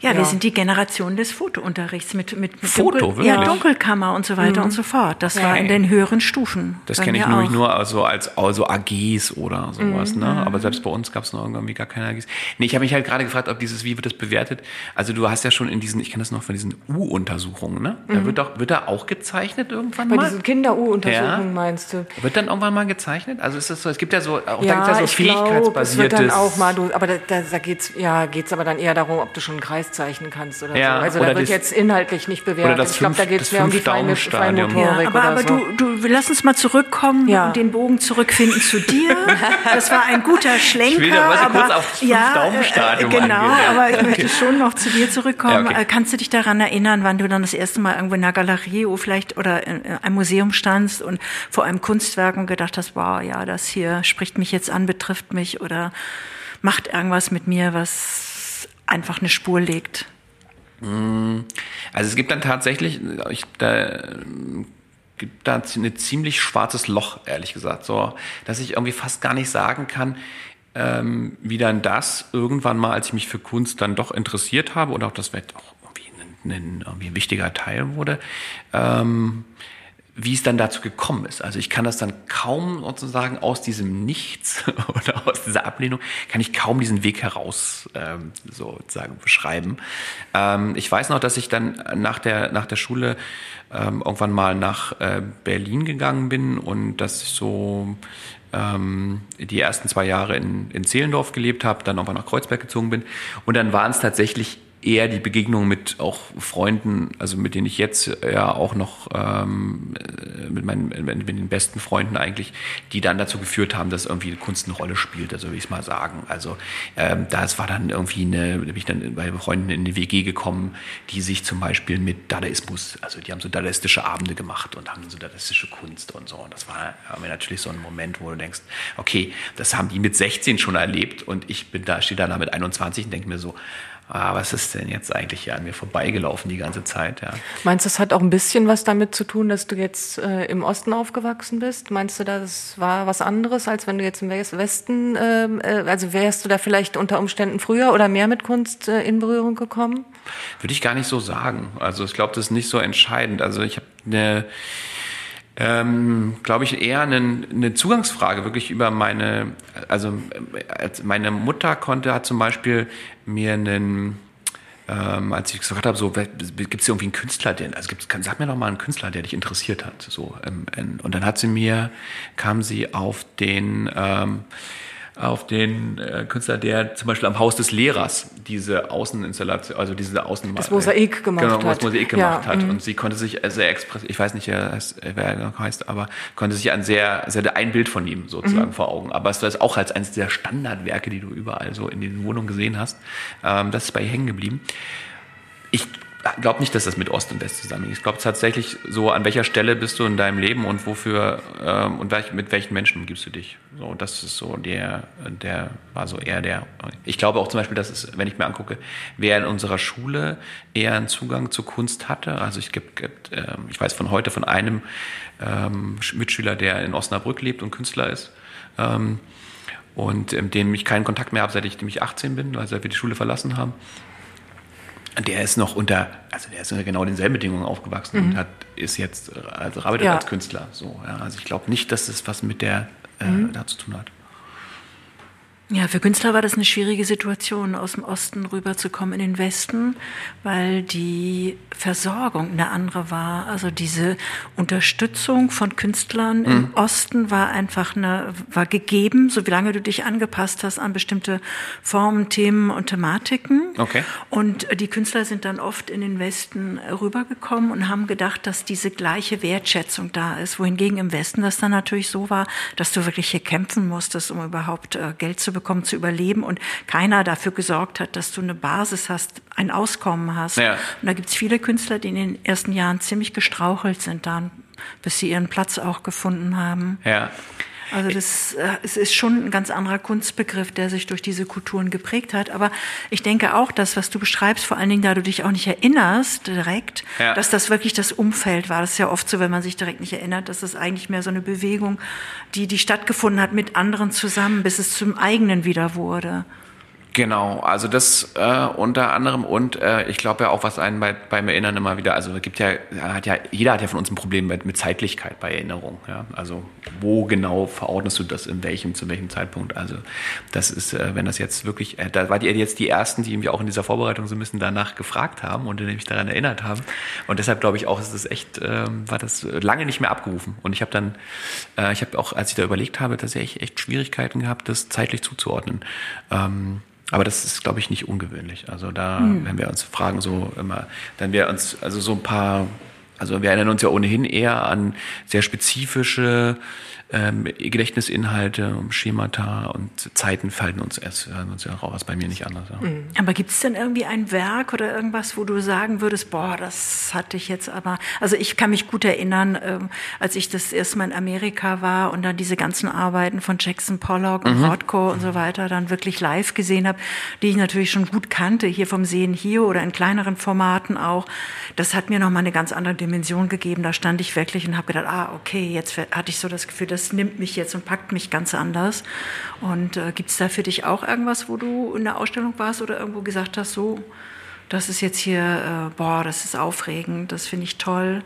S2: Ja,
S1: Ja.
S2: wir sind die Generation des Fotounterrichts mit, mit, mit
S3: Foto,
S2: Dunkel, ja, Dunkelkammer und so weiter und so fort. Das war in den höheren Stufen.
S3: Das
S2: Bei
S3: kenne ich nämlich nur also als also AGs oder sowas,
S1: Mhm.
S3: ne? Aber selbst bei uns gab es noch irgendwie gar keine AGs. Nee, ich habe mich halt gerade gefragt, ob dieses, wie wird das bewertet? Also du hast ja schon in diesen, ich kenne das noch von diesen U-Untersuchungen, ne? Da wird doch, wird da auch gezeichnet irgendwann
S1: Mhm. bei
S3: mal?
S1: diesen Kinder-U-Untersuchungen
S3: Ja.
S1: meinst du?
S3: Wird dann irgendwann mal gezeichnet? Also ist das so, es gibt ja so, auch da
S1: Ja,
S3: gibt es ja so
S1: ich glaube, es wird
S3: fähigkeitsbasiertes.
S1: dann auch mal, du, aber da, da, da geht's, ja, geht's aber dann eher darum, ob du schon einen Kreis zeichnen kannst oder
S3: Ja,
S1: so. Also
S3: oder
S1: da wird
S3: das-
S1: jetzt inhaltlich nicht bewertet.
S3: das
S1: ich glaube, da geht es
S3: das
S1: mehr um die feine. Feinmotorik
S2: Ja, aber,
S1: oder
S2: aber
S1: so.
S2: du, du, lass uns mal zurückkommen
S1: Ja.
S2: und den Bogen zurückfinden zu dir. Das war ein guter Schlenker.
S3: will da mal kurz aufs
S2: ja,
S3: Fünf-Daumen-Stadium
S2: äh, Genau,
S3: eingehen, ja.
S2: aber ich möchte schon noch zu dir zurückkommen.
S3: Ja, okay.
S2: Äh, Kannst du dich daran erinnern, wann du dann das erste Mal irgendwo in einer Galerie oder vielleicht oder in einem Museum standst und vor einem Kunstwerk und gedacht hast, wow, ja, das hier spricht mich jetzt an, betrifft mich oder macht irgendwas mit mir, was einfach eine Spur legt?
S3: Also es gibt dann tatsächlich, ich, da ähm, gibt da ein ziemlich schwarzes Loch, ehrlich gesagt, so, dass ich irgendwie fast gar nicht sagen kann, ähm, wie dann das irgendwann mal, als ich mich für Kunst dann doch interessiert habe und auch das wird auch irgendwie ein, ein, irgendwie ein wichtiger Teil wurde, ähm, wie es dann dazu gekommen ist. Also ich kann das dann kaum sozusagen aus diesem Nichts oder aus dieser Ablehnung, kann ich kaum diesen Weg heraus ähm, sozusagen beschreiben. Ähm, ich weiß noch, dass ich dann nach der, nach der Schule ähm, irgendwann mal nach äh, Berlin gegangen bin und dass ich so ähm, die ersten zwei Jahre in, in Zehlendorf gelebt habe, dann irgendwann nach Kreuzberg gezogen bin. Und dann waren es tatsächlich eher die Begegnung mit auch Freunden, also mit denen ich jetzt ja auch noch ähm, äh, mit meinen mit den besten Freunden eigentlich, die dann dazu geführt haben, dass irgendwie Kunst eine Rolle spielt, also will ich es mal sagen. Also ähm, das war dann irgendwie eine, da bin ich dann bei Freunden in eine WG gekommen, die sich zum Beispiel mit Dadaismus, also die haben so dadaistische Abende gemacht und haben so dadaistische Kunst und so. Und das war mir natürlich so ein Moment, wo du denkst, okay, das haben die mit 16 schon erlebt und ich bin da, stehe da mit 21 und denke mir so, ah, was ist denn jetzt eigentlich hier an mir vorbeigelaufen die ganze Zeit? Ja.
S1: Meinst du, das hat auch ein bisschen was damit zu tun, dass du jetzt äh, im Osten aufgewachsen bist? Meinst du, das war was anderes, als wenn du jetzt im Wes- Westen, ähm, äh, also wärst du da vielleicht unter Umständen früher oder mehr mit Kunst äh, in Berührung gekommen?
S3: Würde ich gar nicht so sagen. Also ich glaube, das ist nicht so entscheidend. Also ich habe eine, ähm, glaube ich, eher eine, eine Zugangsfrage wirklich über meine, also äh, als meine Mutter konnte, hat zum Beispiel mir einen, ähm, als ich gesagt habe, so gibt es irgendwie einen Künstler, der, also gibt's, kann, sag mir doch mal einen Künstler, der dich interessiert hat. So, ähm, und dann hat sie mir, kam sie auf den ähm, auf den äh, Künstler, der zum Beispiel am Haus des Lehrers diese Außeninstallation, also diese Außen
S1: Das Mosaik gemacht
S3: genau,
S1: hat.
S3: das Mosaik
S1: Ja,
S3: gemacht hat.
S1: mhm.
S3: Und sie konnte sich äh, sehr expressiv, ich weiß nicht, wer er heißt, wer er genau heißt, aber konnte sich ein sehr, sehr ein Bild von ihm
S1: Mhm.
S3: sozusagen vor Augen. Aber es ist auch als eines der Standardwerke, die du überall so in den Wohnungen gesehen hast. Ähm, das ist bei ihr hängen geblieben. Ich glaube nicht, dass das mit Ost und West zusammenhängt. Ich glaube tatsächlich so, an welcher Stelle bist du in deinem Leben und wofür ähm, und welch, mit welchen Menschen umgibst du dich. So, das ist so der, der war so eher der. Ich glaube auch zum Beispiel, dass es, wenn ich mir angucke, wer in unserer Schule eher einen Zugang zur Kunst hatte. Also ich gibt, gibt ähm, ich weiß von heute von einem ähm, Mitschüler, der in Osnabrück lebt und Künstler ist. Ähm, und mit dem ich keinen Kontakt mehr habe, seit ich, ich 18 bin, also seit wir die Schule verlassen haben der ist noch unter, also der ist unter genau denselben Bedingungen aufgewachsen und hat, ist jetzt, also arbeitet
S1: Ja.
S3: als Künstler. So, ja. Also ich glaube nicht, dass das was mit der äh, da zu tun hat.
S2: Ja, für Künstler war das eine schwierige Situation, aus dem Osten rüberzukommen in den Westen, weil die Versorgung eine andere war. Also diese Unterstützung von Künstlern im Osten war einfach eine, war gegeben, solange du dich angepasst hast an bestimmte Formen, Themen und Thematiken.
S3: Okay.
S2: Und die Künstler sind dann oft in den Westen rübergekommen und haben gedacht, dass diese gleiche Wertschätzung da ist. Wohingegen im Westen das dann natürlich so war, dass du wirklich hier kämpfen musstest, um überhaupt äh, Geld zu bekommen, zu überleben und keiner dafür gesorgt hat, dass du eine Basis hast, ein Auskommen hast.
S3: Ja.
S2: Und da gibt es viele Künstler, die in den ersten Jahren ziemlich gestrauchelt sind dann, bis sie ihren Platz auch gefunden haben.
S3: Ja.
S2: Also das äh, es ist schon ein ganz anderer Kunstbegriff, der sich durch diese Kulturen geprägt hat. Aber ich denke auch, das, was du beschreibst, vor allen Dingen, da du dich auch nicht erinnerst direkt, ja. dass das wirklich das Umfeld war. Das ist ja oft so, wenn man sich direkt nicht erinnert, dass das eigentlich mehr so eine Bewegung, die die stattgefunden hat mit anderen zusammen, bis es zum eigenen wieder wurde.
S3: Genau, also das äh, unter anderem und äh, ich glaube ja auch, was einen bei, beim Erinnern immer wieder, also es gibt ja, hat ja, jeder hat ja von uns ein Problem mit, mit Zeitlichkeit bei Erinnerung. Ja? Also wo genau verordnest du das in welchem, zu welchem Zeitpunkt? Also das ist, äh, wenn das jetzt wirklich, äh, da wart ihr jetzt die Ersten, die mich auch in dieser Vorbereitung so ein bisschen danach gefragt haben und die mich daran erinnert haben. Und deshalb glaube ich auch, ist es echt, äh, war das lange nicht mehr abgerufen. Und ich habe dann, äh, ich habe auch, als ich da überlegt habe, tatsächlich echt Schwierigkeiten gehabt, das zeitlich zuzuordnen. Ähm, aber das ist, glaube ich, nicht ungewöhnlich. Also da, mhm. wenn wir uns fragen, so immer, dann wir uns, also so ein paar, also wir erinnern uns ja ohnehin eher an sehr spezifische ähm, Gedächtnisinhalte, Schemata und Zeiten fallen uns erst fallen uns ja raus, bei mir nicht anders. Ja.
S2: Mhm. Aber gibt es denn irgendwie ein Werk oder irgendwas, wo du sagen würdest, boah, das hatte ich jetzt aber, also ich kann mich gut erinnern, ähm, als ich das erste Mal in Amerika war und dann diese ganzen Arbeiten von Jackson Pollock und mhm. Rothko und so weiter dann wirklich live gesehen habe, die ich natürlich schon gut kannte, hier vom Sehen hier oder in kleineren Formaten auch. Das hat mir nochmal eine ganz andere Dimension gegeben. Da stand ich wirklich und habe gedacht, ah, okay, jetzt hatte ich so das Gefühl, dass das nimmt mich jetzt und packt mich ganz anders. Und äh, gibt es da für dich auch irgendwas, wo du in der Ausstellung warst oder irgendwo gesagt hast, so, das ist jetzt hier, äh, boah, das ist aufregend, das finde ich toll?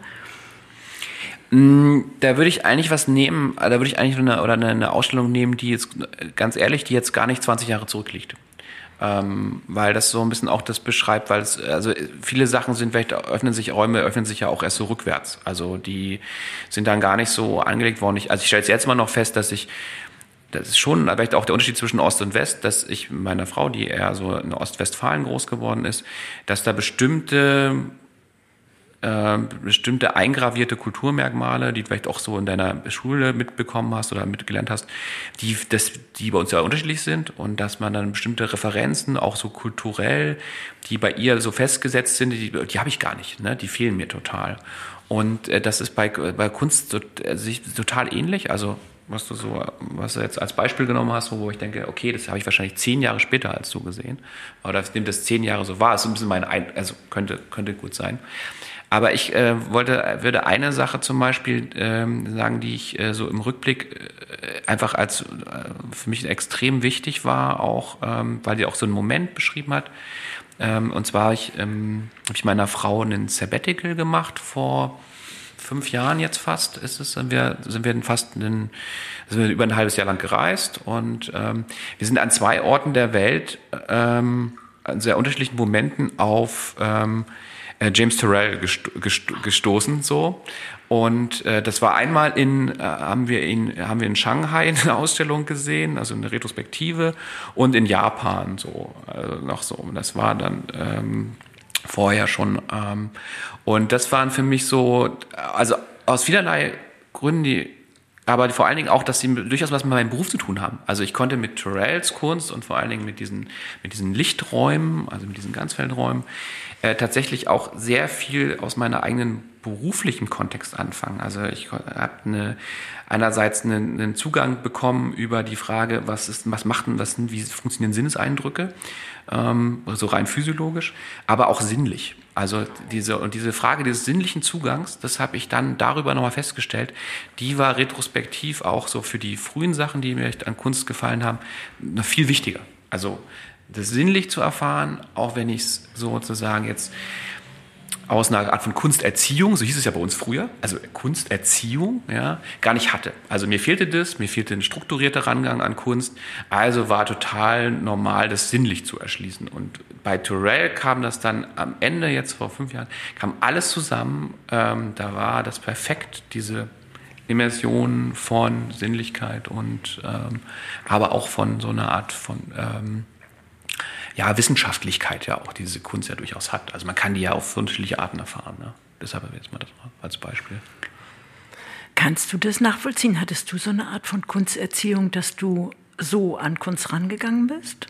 S3: Mm, da würde ich eigentlich was nehmen, da würde ich eigentlich eine, oder eine Ausstellung nehmen, die jetzt, ganz ehrlich, die jetzt gar nicht 20 Jahre zurückliegt ähm, weil das so ein bisschen auch das beschreibt, weil es, also viele Sachen sind vielleicht, öffnen sich Räume, öffnen sich ja auch erst so rückwärts. Also die sind dann gar nicht so angelegt worden. Ich, also ich stelle jetzt mal noch fest, dass ich das ist schon vielleicht auch der Unterschied zwischen Ost und West, dass ich meiner Frau, die eher so in Ostwestfalen groß geworden ist, dass da bestimmte äh, bestimmte eingravierte Kulturmerkmale, die vielleicht auch so in deiner Schule mitbekommen hast oder mitgelernt hast, die, das, die bei uns ja unterschiedlich sind und dass man dann bestimmte Referenzen, auch so kulturell, die bei ihr so festgesetzt sind, die, die habe ich gar nicht, ne? die fehlen mir total. Und äh, das ist bei, bei Kunst äh, total ähnlich. Also was du so, was du jetzt als Beispiel genommen hast, wo ich denke, okay, das habe ich wahrscheinlich zehn Jahre später als du gesehen. Oder nimmt das zehn Jahre so wahr. Ist ein bisschen mein, also könnte, könnte gut sein. Aber ich äh, wollte, würde eine Sache zum Beispiel ähm, sagen, die ich äh, so im Rückblick äh, einfach als äh, für mich extrem wichtig war, auch ähm, weil die auch so einen Moment beschrieben hat. Ähm, und zwar ich, ähm, habe ich meiner Frau einen Sabbatical gemacht vor fünf Jahren jetzt fast ist es, sind wir, sind wir fast einen, sind wir über ein halbes Jahr lang gereist und ähm, wir sind an zwei Orten der Welt ähm, an sehr unterschiedlichen Momenten auf ähm, äh, James Terrell gesto gesto gestoßen so und äh, das war einmal in äh, haben wir in haben wir in Shanghai eine Ausstellung gesehen also eine Retrospektive und in Japan so also noch so das war dann ähm, vorher schon ähm, und das waren für mich so also aus vielerlei Gründen die aber vor allen Dingen auch, dass sie durchaus was mit meinem Beruf zu tun haben. Also ich konnte mit Terrells Kunst und vor allen Dingen mit diesen, mit diesen Lichträumen, also mit diesen Ganzfeldräumen, äh, tatsächlich auch sehr viel aus meiner eigenen beruflichen Kontext anfangen. Also ich habe eine, einerseits einen, einen, Zugang bekommen über die Frage, was ist, was macht denn, was, wie funktionieren Sinneseindrücke, ähm, so rein physiologisch, aber auch sinnlich. Also diese und diese Frage des sinnlichen Zugangs, das habe ich dann darüber nochmal festgestellt, die war retrospektiv auch so für die frühen Sachen, die mir echt an Kunst gefallen haben, noch viel wichtiger. Also das sinnlich zu erfahren, auch wenn ich es sozusagen jetzt aus einer Art von Kunsterziehung, so hieß es ja bei uns früher, also Kunsterziehung, ja, gar nicht hatte. Also mir fehlte das, mir fehlte ein strukturierter Rangang an Kunst, also war total normal, das sinnlich zu erschließen. Und bei Turrell kam das dann am Ende, jetzt vor fünf Jahren, kam alles zusammen, ähm, da war das perfekt, diese Immersion von Sinnlichkeit und ähm, aber auch von so einer Art von ähm, ja, Wissenschaftlichkeit ja auch diese Kunst ja durchaus hat. Also man kann die ja auf unterschiedliche Arten erfahren. Ne? Deshalb jetzt mal das als Beispiel.
S2: Kannst du das nachvollziehen? Hattest du so eine Art von Kunsterziehung, dass du so an Kunst rangegangen bist?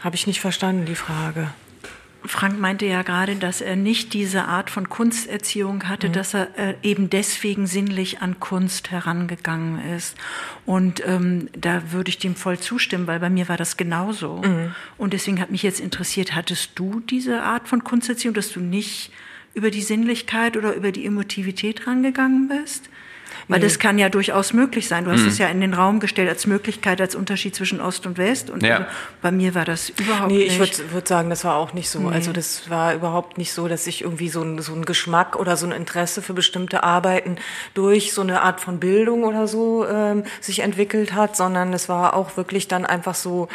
S1: Habe ich nicht verstanden, die Frage.
S2: Frank meinte ja gerade, dass er nicht diese Art von Kunsterziehung hatte, mhm. dass er äh, eben deswegen sinnlich an Kunst herangegangen ist. Und ähm, da würde ich dem voll zustimmen, weil bei mir war das genauso. Mhm. Und deswegen hat mich jetzt interessiert, hattest du diese Art von Kunsterziehung, dass du nicht über die Sinnlichkeit oder über die Emotivität rangegangen bist? Weil nee. das kann ja durchaus möglich sein. Du hast mhm. es ja in den Raum gestellt als Möglichkeit, als Unterschied zwischen Ost und West. Und ja. bei mir war das überhaupt nee,
S1: nicht. Nee, ich würde würd sagen, das war auch nicht so. Nee. Also das war überhaupt nicht so, dass ich irgendwie so ein, so ein Geschmack oder so ein Interesse für bestimmte Arbeiten durch so eine Art von Bildung oder so ähm, sich entwickelt hat, sondern es war auch wirklich dann einfach so,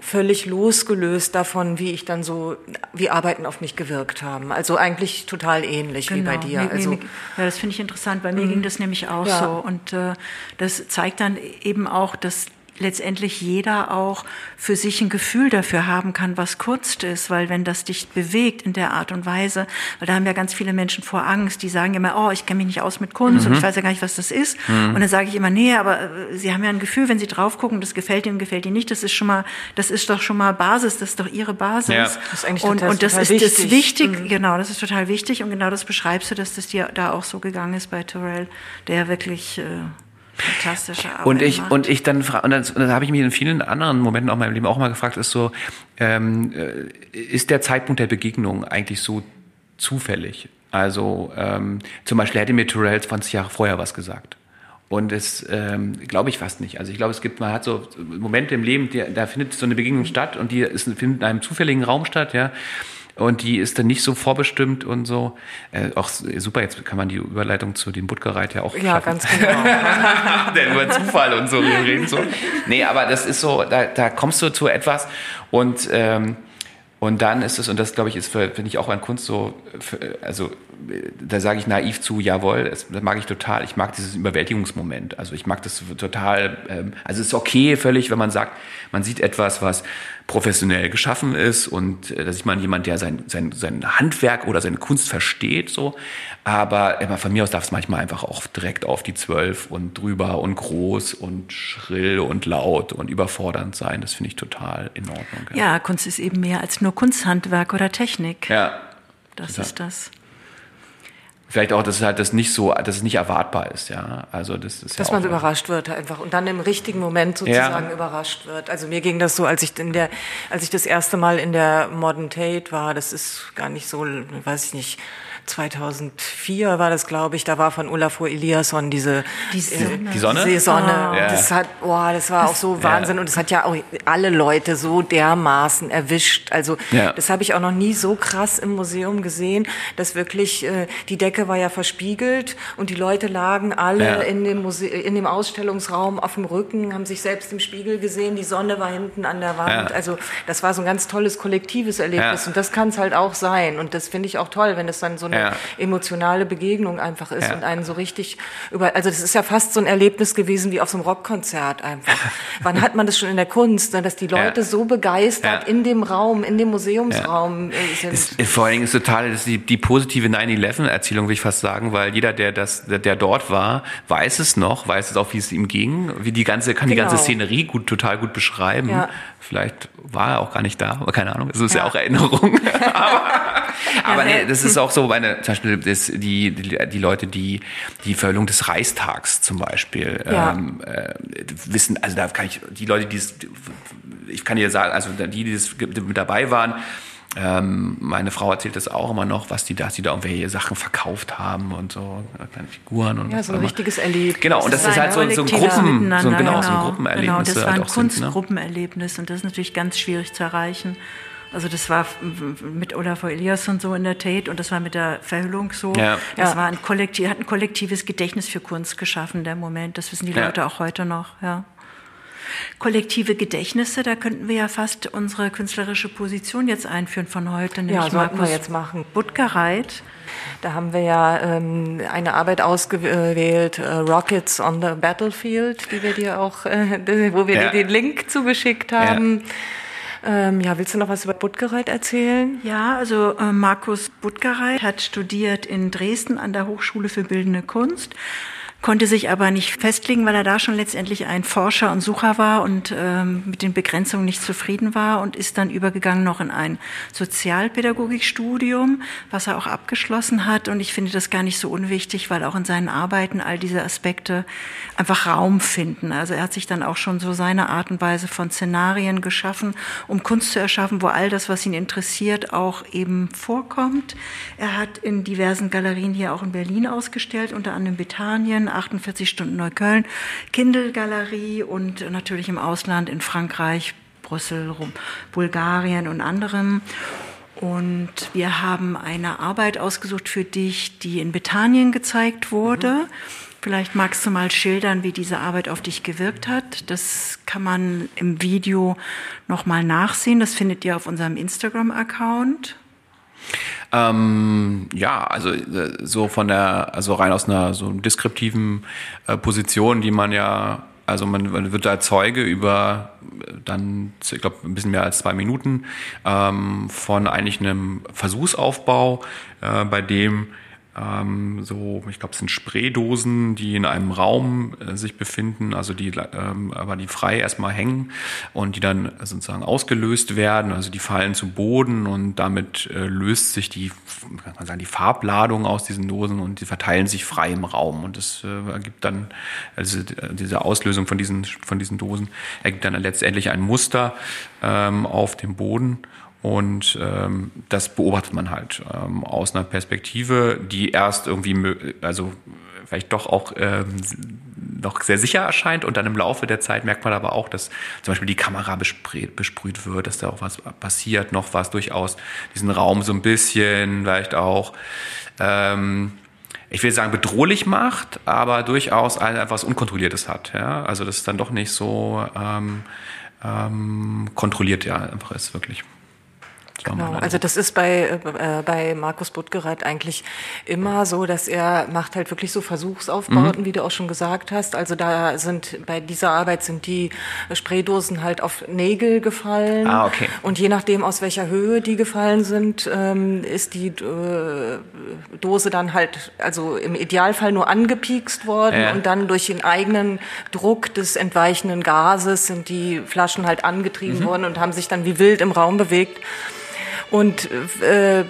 S1: völlig losgelöst davon, wie ich dann so, wie Arbeiten auf mich gewirkt haben. Also eigentlich total ähnlich genau. wie bei genau. dir.
S2: also, ja, das finde ich interessant. Bei mir mhm. ging das nämlich auch ja. so. Und äh, das zeigt dann eben auch, dass letztendlich jeder auch für sich ein Gefühl dafür haben kann, was Kunst ist, weil wenn das dich bewegt in der Art und Weise, weil da haben ja ganz viele Menschen vor Angst, die sagen immer, oh, ich kenne mich nicht aus mit Kunst mhm. und ich weiß ja gar nicht, was das ist. Mhm. Und dann sage ich immer, nee, aber äh, sie haben ja ein Gefühl, wenn sie drauf gucken, das gefällt ihnen, gefällt ihnen nicht, das ist schon mal, das ist doch schon mal Basis, das ist doch ihre Basis. Ja. Das ist eigentlich und, total, und das total ist wichtig. das wichtig, mhm. genau, das ist total wichtig und genau das beschreibst du, dass das dir da auch so gegangen ist bei Terrell, der wirklich äh, Fantastische Arbeit.
S3: Und ich, und ich dann, und dann, dann habe ich mich in vielen anderen Momenten auch in meinem Leben auch mal gefragt, ist so, ähm, äh, ist der Zeitpunkt der Begegnung eigentlich so zufällig? Also ähm, zum Beispiel hätte mir Terrell 20 Jahre vorher was gesagt. Und das ähm, glaube ich fast nicht. Also ich glaube, es gibt, man hat so Momente im Leben, die, da findet so eine Begegnung statt und die ist, findet in einem zufälligen Raum statt, ja und die ist dann nicht so vorbestimmt und so. Äh, auch super, jetzt kann man die Überleitung zu dem Butgereit ja auch
S1: Ja,
S3: schaffen.
S1: ganz genau.
S3: Denn über Zufall und so reden so. Nee, aber das ist so, da, da kommst du zu etwas und ähm, und dann ist es, und das glaube ich, ist, finde ich auch an Kunst so, also da sage ich naiv zu, jawohl, das, das, mag ich total. Ich mag dieses Überwältigungsmoment. Also ich mag das total, ähm, also es ist okay völlig, wenn man sagt, man sieht etwas, was professionell geschaffen ist und äh, da sieht man jemand, der sein, sein, sein Handwerk oder seine Kunst versteht, so. Aber immer von mir aus darf es manchmal einfach auch direkt auf die Zwölf und drüber und groß und schrill und laut und überfordernd sein. Das finde ich total in Ordnung.
S2: Ja. ja. Kunst ist eben mehr als nur Kunsthandwerk oder Technik.
S3: Ja.
S2: Das total. ist das.
S3: Vielleicht auch, dass es halt das nicht so, dass es nicht erwartbar ist, ja. Also das ist
S1: dass
S3: ja
S1: man überrascht wird einfach und dann im richtigen Moment sozusagen ja. überrascht wird. Also mir ging das so, als ich in der, als ich das erste Mal in der Modern Tate war, das ist gar nicht so, weiß ich nicht, 2004 war das, glaube ich, da war von Olafur Eliasson diese
S3: die Sonne. Die Sonne?
S1: Die Sonne. Oh. Das hat, boah, das war auch so Wahnsinn ja. und es hat ja auch alle Leute so dermaßen erwischt. Also ja. das habe ich auch noch nie so krass im Museum gesehen, dass wirklich äh, die Decke war ja verspiegelt und die Leute lagen alle ja. in dem Muse in dem Ausstellungsraum auf dem Rücken, haben sich selbst im Spiegel gesehen, die Sonne war hinten an der Wand. Also das war so ein ganz tolles kollektives Erlebnis und das kann es halt auch sein und das finde ich auch toll, wenn es dann so eine ja. emotionale Begegnung einfach ist ja. und einen so richtig über, also das ist ja fast so ein Erlebnis gewesen wie auf so einem Rockkonzert einfach. Wann hat man das schon in der Kunst, ne, dass die Leute so begeistert in dem Raum, in dem Museumsraum äh, sind?
S3: Ist, vor allen Dingen ist total, das ist die, die positive 9-11-Erzählung, will ich fast sagen, weil jeder, der das, der dort war, weiß es noch, weiß es auch, wie es ihm ging, wie die ganze, kann genau. die ganze Szenerie gut, total gut beschreiben. Ja. Vielleicht war er auch gar nicht da, aber keine Ahnung, es ist ja, ja auch Erinnerung. aber, aber nee, das ist auch so meine, zum Beispiel das, die, die, die Leute, die die Verhüllung des Reichstags zum Beispiel ja. ähm, äh, wissen, also da kann ich, die Leute, die es, ich kann dir sagen, also die, die das mit dabei waren, ähm, meine Frau erzählt das auch immer noch, was die da, die da irgendwelche Sachen verkauft haben und so, kleine Figuren und
S1: Ja, so ein richtiges Erlebnis.
S3: Genau, und das, das ist halt so, so ein Gruppen, so, genau, genau, so ein Gruppenerlebnis. Genau,
S2: das war ein halt Kunstgruppenerlebnis ne? und das ist natürlich ganz schwierig zu erreichen. Also das war mit Olafur Elias und so in der Tate und das war mit der Verhüllung so. Ja. Das ja. war ein Kollektiv, hat ein kollektives Gedächtnis für Kunst geschaffen, der Moment. Das wissen die ja. Leute auch heute noch, ja. Kollektive Gedächtnisse, da könnten wir ja fast unsere künstlerische Position jetzt einführen von heute,
S1: nämlich ja, Markus wir jetzt machen.
S2: Buttgereit.
S1: Da haben wir ja ähm, eine Arbeit ausgewählt, äh, Rockets on the Battlefield, die wir dir auch, äh, wo wir ja. dir den Link zugeschickt haben. Ja ähm, ja, willst du noch was über Buttgereit erzählen?
S2: Ja, also äh, Markus Buttgereit hat studiert in Dresden an der Hochschule für Bildende Kunst konnte sich aber nicht festlegen, weil er da schon letztendlich ein Forscher und Sucher war und ähm, mit den Begrenzungen nicht zufrieden war und ist dann übergegangen noch in ein Sozialpädagogikstudium, was er auch abgeschlossen hat. Und ich finde das gar nicht so unwichtig, weil auch in seinen Arbeiten all diese Aspekte einfach Raum finden. Also er hat sich dann auch schon so seine Art und Weise von Szenarien geschaffen, um Kunst zu erschaffen, wo all das, was ihn interessiert, auch eben vorkommt. Er hat in diversen Galerien hier auch in Berlin ausgestellt, unter anderem Bethanien, 48 Stunden Neukölln, Kindle-Galerie und natürlich im Ausland in Frankreich, Brüssel, Bulgarien und anderem. Und wir haben eine Arbeit ausgesucht für dich, die in Bethanien gezeigt wurde. Mhm. Vielleicht magst du mal schildern, wie diese Arbeit auf dich gewirkt hat. Das kann man im Video nochmal nachsehen. Das findet ihr auf unserem Instagram-Account.
S3: Ähm, ja, also äh, so von der, also rein aus einer so deskriptiven äh, Position, die man ja, also man, man wird da Zeuge über äh, dann, ich glaube, ein bisschen mehr als zwei Minuten ähm, von eigentlich einem Versuchsaufbau, äh, bei dem ähm, so, ich glaube, es sind Spraydosen, die in einem Raum äh, sich befinden, also die, ähm, aber die frei erstmal hängen und die dann sozusagen ausgelöst werden, also die fallen zu Boden und damit äh, löst sich die, kann man sagen, die Farbladung aus diesen Dosen und die verteilen sich frei im Raum. Und das äh, ergibt dann, also diese Auslösung von diesen, von diesen Dosen ergibt dann letztendlich ein Muster ähm, auf dem Boden und ähm, das beobachtet man halt ähm, aus einer Perspektive, die erst irgendwie, also vielleicht doch auch ähm, noch sehr sicher erscheint und dann im Laufe der Zeit merkt man aber auch, dass zum Beispiel die Kamera besprüht, besprüht wird, dass da auch was passiert, noch was durchaus diesen Raum so ein bisschen vielleicht auch ähm, ich will sagen, bedrohlich macht, aber durchaus etwas Unkontrolliertes hat. Ja? Also das ist dann doch nicht so ähm, ähm, kontrolliert ja einfach ist, wirklich.
S1: Genau, also das ist bei, äh, bei Markus Buttgereit eigentlich immer so, dass er macht halt wirklich so Versuchsaufbauten, mhm. wie du auch schon gesagt hast. Also da sind bei dieser Arbeit sind die Spraydosen halt auf Nägel gefallen.
S3: Ah, okay.
S1: Und je nachdem, aus welcher Höhe die gefallen sind, ähm, ist die äh, Dose dann halt, also im Idealfall nur angepiekst worden ja. und dann durch den eigenen Druck des entweichenden Gases sind die Flaschen halt angetrieben mhm. worden und haben sich dann wie wild im Raum bewegt. Und äh,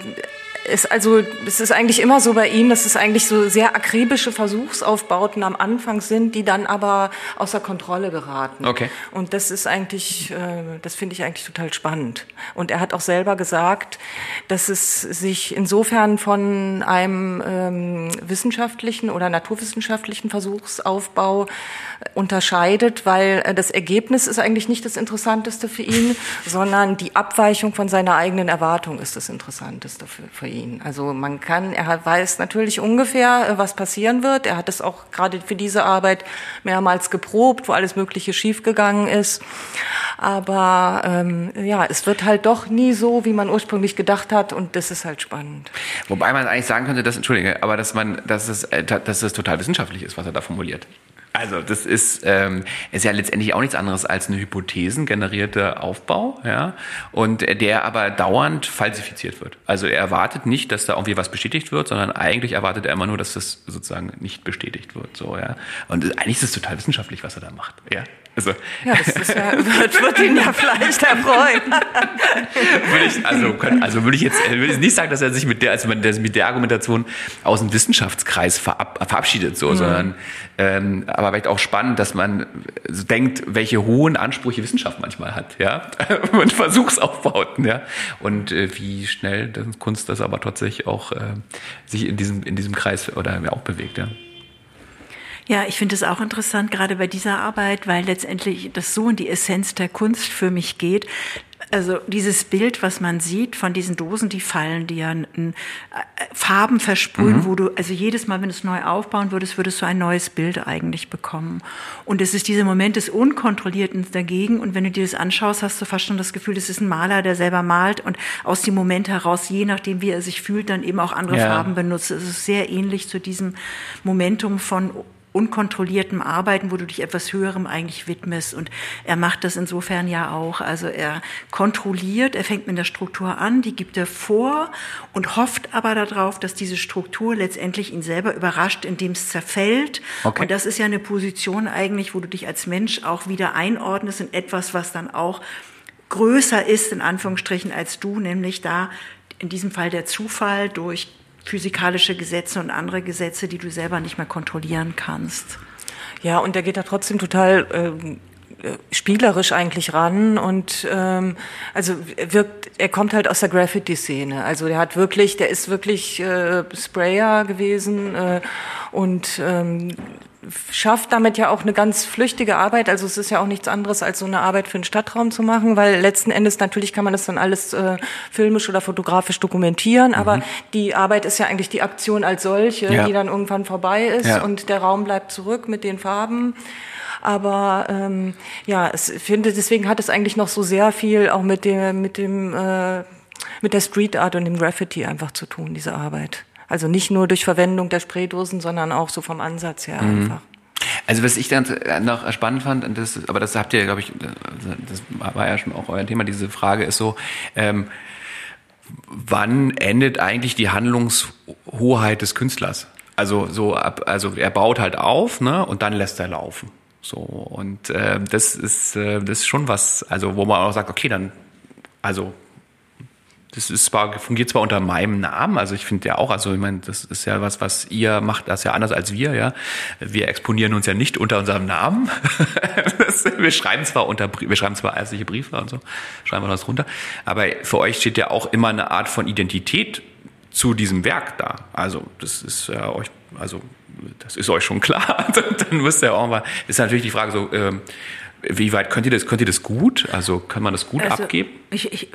S1: es, also, es ist eigentlich immer so bei ihm, dass es eigentlich so sehr akribische Versuchsaufbauten am Anfang sind, die dann aber außer Kontrolle geraten.
S3: Okay.
S1: Und das ist eigentlich, äh, das finde ich eigentlich total spannend. Und er hat auch selber gesagt, dass es sich insofern von einem ähm, wissenschaftlichen oder naturwissenschaftlichen Versuchsaufbau unterscheidet, weil äh, das Ergebnis ist eigentlich nicht das Interessanteste für ihn, sondern die Abweichung von seiner eigenen Erwartung ist das Interessanteste für, für ihn. Also man kann, er weiß natürlich ungefähr, äh, was passieren wird. Er hat es auch gerade für diese Arbeit mehrmals geprobt, wo alles Mögliche schiefgegangen ist. Aber ähm, ja, es wird halt doch nie so, wie man ursprünglich gedacht hat, und das ist halt spannend.
S3: Wobei man eigentlich sagen könnte, dass, entschuldige, aber dass man, dass es, äh, dass es total wissenschaftlich ist, was er da formuliert. Also das ist, ähm, ist ja letztendlich auch nichts anderes als eine hypothesengenerierte Aufbau, ja, und der aber dauernd falsifiziert wird. Also er erwartet nicht, dass da irgendwie was bestätigt wird, sondern eigentlich erwartet er immer nur, dass das sozusagen nicht bestätigt wird, so ja. Und eigentlich ist es total wissenschaftlich, was er da macht, ja. Also,
S1: ja, das ist ja, wird, wird ihn ja vielleicht erfreuen.
S3: würde ich, also, also würde ich jetzt würde ich nicht sagen, dass er sich mit der, also mit der Argumentation aus dem Wissenschaftskreis verab, verabschiedet, so, mhm. sondern ähm, aber vielleicht auch spannend, dass man so denkt, welche hohen Ansprüche Wissenschaft manchmal hat, ja, und Versuchsaufbauten, ja, und äh, wie schnell Kunst das aber tatsächlich auch äh, sich in diesem in diesem Kreis oder auch bewegt, ja.
S2: Ja, ich finde es auch interessant, gerade bei dieser Arbeit, weil letztendlich das so in die Essenz der Kunst für mich geht, also dieses Bild, was man sieht von diesen Dosen, die fallen, die ja äh, Farben versprühen, mhm. wo du, also jedes Mal, wenn du es neu aufbauen würdest, würdest du ein neues Bild eigentlich bekommen. Und es ist dieser Moment des Unkontrollierten dagegen. Und wenn du dir das anschaust, hast du fast schon das Gefühl, das ist ein Maler, der selber malt und aus dem Moment heraus, je nachdem, wie er sich fühlt, dann eben auch andere ja. Farben benutzt. Es ist sehr ähnlich zu diesem Momentum von unkontrolliertem Arbeiten, wo du dich etwas Höherem eigentlich widmest. Und er macht das insofern ja auch. Also er kontrolliert, er fängt mit der Struktur an, die gibt er vor und hofft aber darauf, dass diese Struktur letztendlich ihn selber überrascht, indem es zerfällt. Okay. Und das ist ja eine Position eigentlich, wo du dich als Mensch auch wieder einordnest in etwas, was dann auch größer ist, in Anführungsstrichen, als du, nämlich da in diesem Fall der Zufall durch physikalische Gesetze und andere Gesetze, die du selber nicht mehr kontrollieren kannst.
S1: Ja, und der geht da trotzdem total ähm, äh, spielerisch eigentlich ran und ähm, also wirkt, er kommt halt aus der Graffiti-Szene. Also der hat wirklich, der ist wirklich äh, Sprayer gewesen äh, und ähm, schafft damit ja auch eine ganz flüchtige Arbeit. Also es ist ja auch nichts anderes, als so eine Arbeit für den Stadtraum zu machen, weil letzten Endes natürlich kann man das dann alles äh, filmisch oder fotografisch dokumentieren, mhm. aber die Arbeit ist ja eigentlich die Aktion als solche, ja. die dann irgendwann vorbei ist ja. und der Raum bleibt zurück mit den Farben. Aber ähm, ja, es finde deswegen hat es eigentlich noch so sehr viel auch mit dem mit dem äh, mit der Street Art und dem Graffiti einfach zu tun, diese Arbeit. Also nicht nur durch Verwendung der Spraydosen, sondern auch so vom Ansatz her mhm. einfach.
S3: Also was ich dann noch spannend fand, und das, aber das habt ihr, glaube ich, das war ja schon auch euer Thema, diese Frage ist so, ähm, wann endet eigentlich die Handlungshoheit des Künstlers? Also so ab, also er baut halt auf, ne, und dann lässt er laufen. So und äh, das ist äh, das ist schon was, also wo man auch sagt, okay, dann also das ist zwar, fungiert zwar unter meinem Namen, also ich finde ja auch, also ich meine, das ist ja was, was ihr macht, das ja anders als wir, ja. Wir exponieren uns ja nicht unter unserem Namen. das, wir schreiben zwar unter, wir schreiben zwar ärztliche Briefe und so, schreiben wir das runter, aber für euch steht ja auch immer eine Art von Identität zu diesem Werk da. Also das ist ja euch, also das ist euch schon klar. Dann müsst ihr auch mal, ist natürlich die Frage so, ähm, wie weit könnt ihr das, könnt ihr das gut? Also kann man das gut also, abgeben?
S2: Ich, ich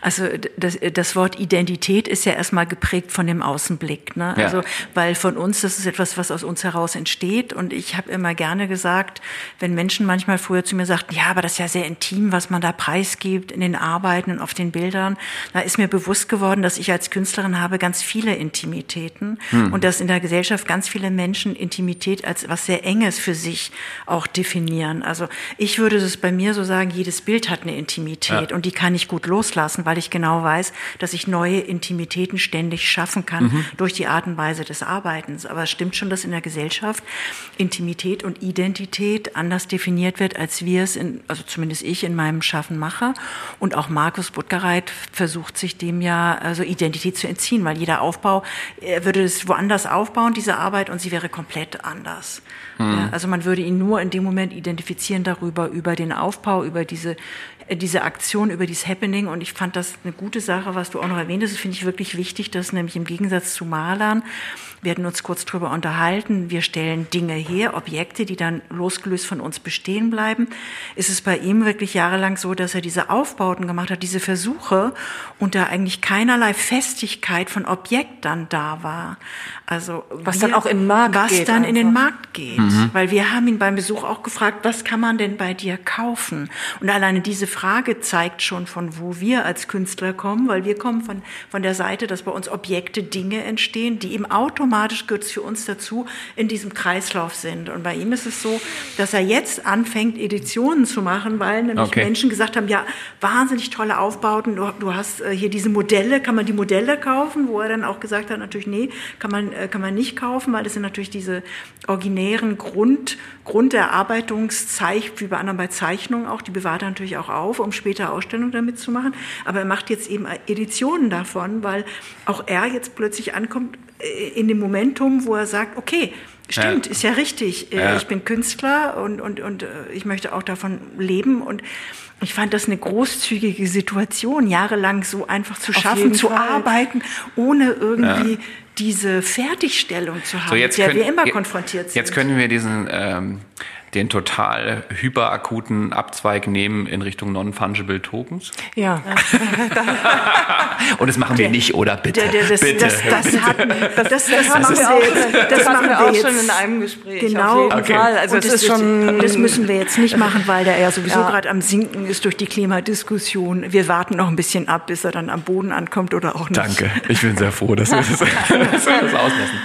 S2: also das, das Wort Identität ist ja erstmal geprägt von dem Außenblick. Ne? Ja. Also weil von uns, das ist etwas, was aus uns heraus entsteht. Und ich habe immer gerne gesagt, wenn Menschen manchmal früher zu mir sagten, ja, aber das ist ja sehr intim, was man da preisgibt in den Arbeiten und auf den Bildern, da ist mir bewusst geworden, dass ich als Künstlerin habe ganz viele Intimitäten hm. und dass in der Gesellschaft ganz viele Menschen Intimität als was sehr Enges für sich auch definieren. Also ich würde es bei mir so sagen, jedes Bild hat eine Intimität ja. und die kann ich gut loslassen, weil ich genau weiß, dass ich neue Intimitäten ständig schaffen kann mhm. durch die Art und Weise des Arbeitens. Aber es stimmt schon, dass in der Gesellschaft Intimität und Identität anders definiert wird, als wir es, in, also zumindest ich in meinem Schaffen mache. Und auch Markus Buttgereit versucht sich dem ja also Identität zu entziehen, weil jeder Aufbau, er würde es woanders aufbauen, diese Arbeit, und sie wäre komplett anders. Mhm. Also man würde ihn nur in dem Moment identifizieren darüber, über den Aufbau, über diese diese Aktion über dieses Happening und ich fand das eine gute Sache, was du auch noch erwähnt hast, das finde ich wirklich wichtig, dass nämlich im Gegensatz zu Malern wir hatten uns kurz drüber unterhalten. Wir stellen Dinge her, Objekte, die dann losgelöst von uns bestehen bleiben. Ist es bei ihm wirklich jahrelang so, dass er diese Aufbauten gemacht hat, diese Versuche und da eigentlich keinerlei Festigkeit von Objekt dann da war. Also
S1: was wir, dann auch im Markt
S2: was
S1: geht.
S2: Was dann einfach. in den Markt geht. Mhm. Weil wir haben ihn beim Besuch auch gefragt, was kann man denn bei dir kaufen? Und alleine diese Frage zeigt schon, von wo wir als Künstler kommen, weil wir kommen von, von der Seite, dass bei uns Objekte, Dinge entstehen, die im Automatisch gehört es für uns dazu, in diesem Kreislauf sind. Und bei ihm ist es so, dass er jetzt anfängt, Editionen zu machen, weil nämlich okay. Menschen gesagt haben, ja, wahnsinnig tolle Aufbauten, du, du, hast äh, hier diese Modelle, kann man die Modelle kaufen? Wo er dann auch gesagt hat, natürlich, nee, kann man, kann man nicht kaufen, weil das sind natürlich diese originären Grund, Grunderarbeitungszeichen, wie bei anderen bei Zeichnungen auch, die bewahrt er natürlich auch auf, um später Ausstellungen damit zu machen. Aber er macht jetzt eben Editionen davon, weil auch er jetzt plötzlich ankommt, äh, in dem Momentum, wo er sagt, okay, stimmt, ja. ist ja richtig, äh, ja. ich bin Künstler und, und, und äh, ich möchte auch davon leben und ich fand das eine großzügige Situation, jahrelang so einfach zu schaffen, zu Fall. arbeiten, ohne irgendwie ja. Diese Fertigstellung zu haben,
S3: so,
S2: mit
S3: der
S2: können, wir immer konfrontiert sind.
S3: Jetzt können wir diesen ähm, den total hyperakuten Abzweig nehmen in Richtung Non-Fungible Tokens?
S1: Ja.
S3: Und das machen wir nicht, oder? Bitte.
S2: Der, der, das,
S3: bitte.
S2: Das, das, hatten, das, das, das, machen
S1: wir auch, das
S2: machen
S1: wir auch
S2: jetzt.
S1: schon in einem Gespräch.
S2: Genau.
S1: Auf jeden
S3: Okay.
S1: Fall. Also
S2: das,
S1: ist schon.
S2: das müssen wir jetzt nicht machen, weil der ja sowieso
S1: Ja.
S2: gerade am Sinken ist durch die Klimadiskussion. Wir warten noch ein bisschen ab, bis er dann am Boden ankommt oder auch nicht.
S3: Danke. Ich bin sehr froh, dass wir das, dass wir das auslassen.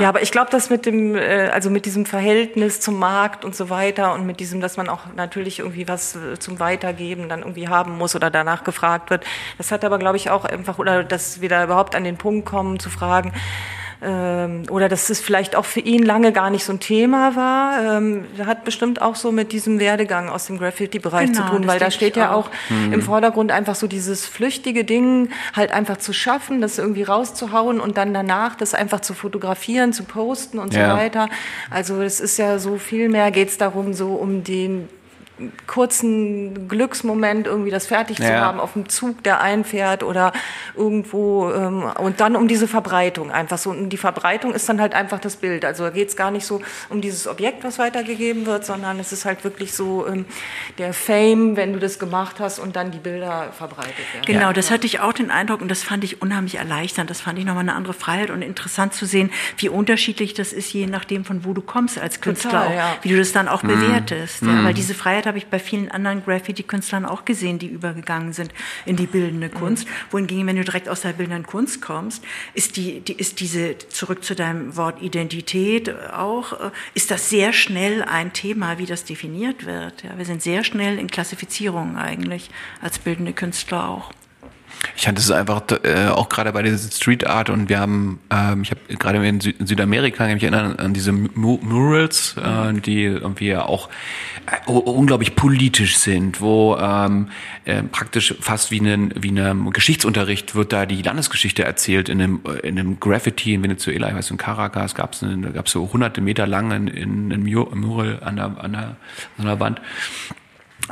S1: Ja, aber ich glaube, dass mit dem, äh, also mit diesem Verhältnis zum Markt und so weiter und mit diesem, dass man auch natürlich irgendwie was äh, zum Weitergeben dann irgendwie haben muss oder danach gefragt wird, das hat aber, glaube ich, auch einfach, oder dass wir da überhaupt an den Punkt kommen zu fragen, ähm, oder dass es vielleicht auch für ihn lange gar nicht so ein Thema war. Ähm, hat bestimmt auch so mit diesem Werdegang aus dem Graffiti-Bereich
S2: Genau,
S1: zu tun, weil da steht ja
S2: auch.
S1: auch im Vordergrund einfach so dieses flüchtige Ding halt einfach zu schaffen, das irgendwie rauszuhauen und dann danach das einfach zu fotografieren, zu posten und
S3: Ja.
S1: so weiter. Also es ist ja so viel mehr geht es darum, so um den kurzen Glücksmoment irgendwie das fertig zu
S3: Ja.
S1: haben auf dem Zug, der einfährt oder irgendwo ähm, und dann um diese Verbreitung einfach so und die Verbreitung ist dann halt einfach das Bild. Also da geht es gar nicht so um dieses Objekt, was weitergegeben wird, sondern es ist halt wirklich so ähm, der Fame, wenn du das gemacht hast und dann die Bilder verbreitet werden.
S2: Genau, das hatte ich auch den Eindruck und das fand ich unheimlich erleichternd. Das fand ich nochmal eine andere Freiheit und interessant zu sehen, wie unterschiedlich das ist, je nachdem, von wo du kommst als Künstler,
S1: Total, ja.
S2: wie du das dann auch bewertest. Ja, weil diese Freiheit habe ich bei vielen anderen Graffiti-Künstlern auch gesehen, die übergegangen sind in die bildende Kunst. Wohingegen, wenn du direkt aus der bildenden Kunst kommst, ist, die, die, ist diese, zurück zu deinem Wort Identität auch, äh, ist das sehr schnell ein Thema, wie das definiert wird. Ja, wir sind sehr schnell in Klassifizierungen eigentlich, als bildende Künstler auch.
S3: Ich hatte es einfach äh, auch gerade bei dieser Street Art und wir haben, ähm, ich habe gerade in, Sü in Südamerika, kann ich mich an diese Mu Murals, äh, die irgendwie auch äh, unglaublich politisch sind, wo ähm, äh, praktisch fast wie ein wie einem Geschichtsunterricht wird da die Landesgeschichte erzählt in einem, äh, in einem Graffiti in Venezuela, ich weiß in Caracas gab es gab's so hunderte Meter lang in, in Mu- Mural an der, an der, an der Wand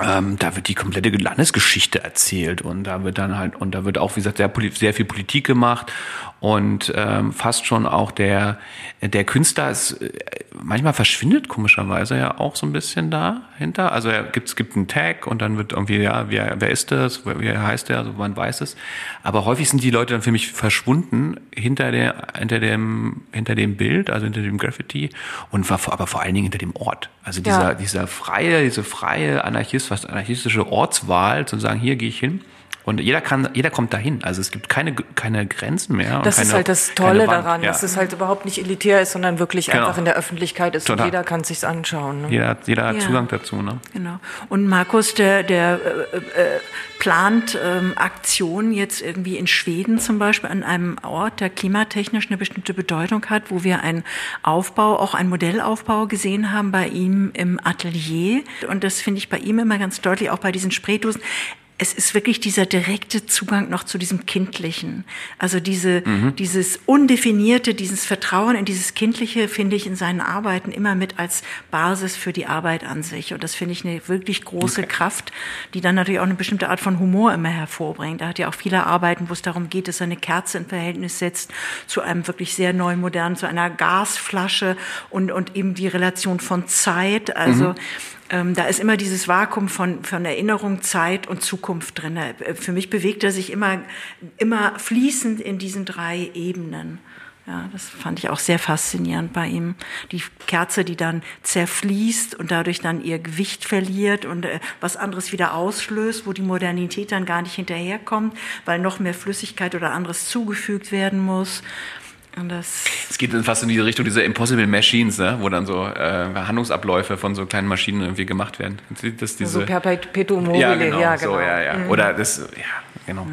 S3: ähm, da wird die komplette Landesgeschichte erzählt und da wird dann halt und da wird auch wie gesagt sehr, sehr viel Politik gemacht und ähm, fast schon auch der der Künstler ist äh, manchmal verschwindet komischerweise ja auch so ein bisschen dahinter also er gibt es gibt einen Tag und dann wird irgendwie ja wer wer ist das? Wer, wer heißt der? Also man weiß es. Aber häufig sind die Leute dann für mich verschwunden hinter der hinter dem hinter dem Bild also hinter dem Graffiti und war aber vor allen Dingen hinter dem Ort. Also dieser
S1: Ja.
S3: dieser freie, diese freie Anarchist, fast anarchistische Ortswahl, zu sagen, hier gehe ich hin. Und jeder kann, jeder kommt dahin. Also es gibt keine, keine Grenzen mehr. und
S1: Das
S3: keine,
S1: ist halt das Tolle daran,
S3: Ja.
S1: dass es halt überhaupt nicht elitär ist, sondern wirklich
S3: Genau.
S1: einfach in der Öffentlichkeit ist
S3: Total.
S1: und jeder kann sich's anschauen. Ne?
S3: jeder, hat- jeder hat
S2: Ja.
S3: Zugang dazu. Ne?
S2: Genau. Und Markus, der, der äh, äh, plant ähm, Aktionen jetzt irgendwie in Schweden zum Beispiel an einem Ort, der klimatechnisch eine bestimmte Bedeutung hat, wo wir einen Aufbau, auch einen Modellaufbau gesehen haben bei ihm im Atelier. Und das finde ich bei ihm immer ganz deutlich, auch bei diesen Spraydosen es ist wirklich dieser direkte Zugang noch zu diesem Kindlichen. Also diese, dieses Undefinierte, dieses Vertrauen in dieses Kindliche finde ich in seinen Arbeiten immer mit als Basis für die Arbeit an sich. Und das finde ich eine wirklich große Kraft, die dann natürlich auch eine bestimmte Art von Humor immer hervorbringt. Er hat ja auch viele Arbeiten, wo es darum geht, dass er eine Kerze in Verhältnis setzt zu einem wirklich sehr neu modernen, zu einer Gasflasche und, und eben die Relation von Zeit. Also, ähm, da ist immer dieses Vakuum von, von Erinnerung, Zeit und Zukunft drin. Äh, Für mich bewegt er sich immer, immer fließend in diesen drei Ebenen. Ja, das fand ich auch sehr faszinierend bei ihm. Die Kerze, die dann zerfließt und dadurch dann ihr Gewicht verliert und äh, was anderes wieder auslöst, wo die Modernität dann gar nicht hinterherkommt, weil noch mehr Flüssigkeit oder anderes zugefügt werden muss.
S3: Es geht dann fast in die Richtung dieser Impossible Machines, ne? wo dann so äh, Handlungsabläufe von so kleinen Maschinen irgendwie gemacht werden. Das diese,
S1: So Perpetuum mobile,
S3: ja, genau,
S1: ja,
S3: So,
S1: genau.
S3: ja, ja. Oder das, ja, genau.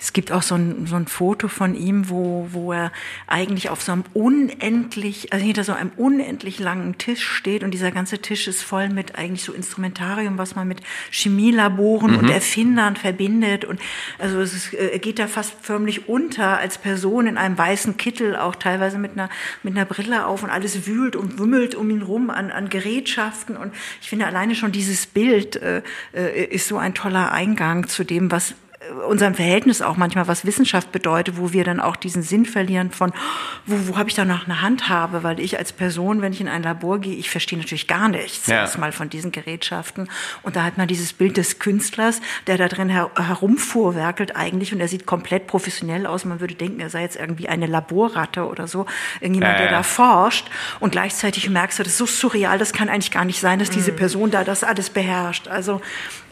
S2: Es gibt auch so ein, so ein Foto von ihm, wo, wo er eigentlich auf so einem unendlich, also hinter so einem unendlich langen Tisch steht und dieser ganze Tisch ist voll mit eigentlich so Instrumentarium, was man mit Chemielaboren und Erfindern verbindet. Und also es ist, äh, er geht da fast förmlich unter als Person in einem weißen Kittel, auch teilweise mit einer, mit einer Brille auf und alles wühlt und wimmelt um ihn rum an, an Gerätschaften. Und ich finde alleine schon dieses Bild äh, äh, ist so ein toller Eingang zu dem, was unserem Verhältnis auch manchmal, was Wissenschaft bedeutet, wo wir dann auch diesen Sinn verlieren von, wo, wo habe ich da noch eine Handhabe, weil ich als Person, wenn ich in ein Labor gehe, ich verstehe natürlich gar nichts ja. erstmal von diesen Gerätschaften. Und da hat man dieses Bild des Künstlers, der da drin her herumfuhrwerkelt eigentlich und er sieht komplett professionell aus. Man würde denken, er sei jetzt irgendwie eine Laborratte oder so, irgendjemand, ja, ja. der da forscht. Und gleichzeitig merkst du, das ist so surreal, das kann eigentlich gar nicht sein, dass diese mhm. Person da das alles beherrscht. Also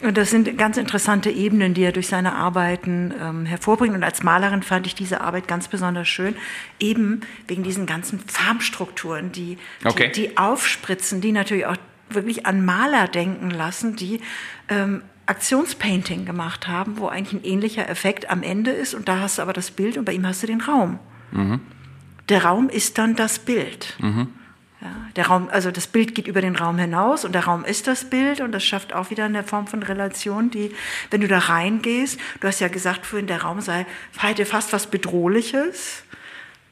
S2: das sind ganz interessante Ebenen, die er durch seine Arbeiten ähm, hervorbringt. Und als Malerin fand ich diese Arbeit ganz besonders schön, eben wegen diesen ganzen Farbstrukturen, die, okay. die, die aufspritzen, die natürlich auch wirklich an Maler denken lassen, die ähm, Aktionspainting gemacht haben, wo eigentlich ein ähnlicher Effekt am Ende ist. Und da hast du aber das Bild und bei ihm hast du den Raum. Mhm. Der Raum ist dann das Bild. Mhm. Ja, der Raum, also das Bild geht über den Raum hinaus und der Raum ist das Bild und das schafft auch wieder eine Form von Relation, die, wenn du da reingehst, du hast ja gesagt vorhin, der Raum sei hätte fast was Bedrohliches.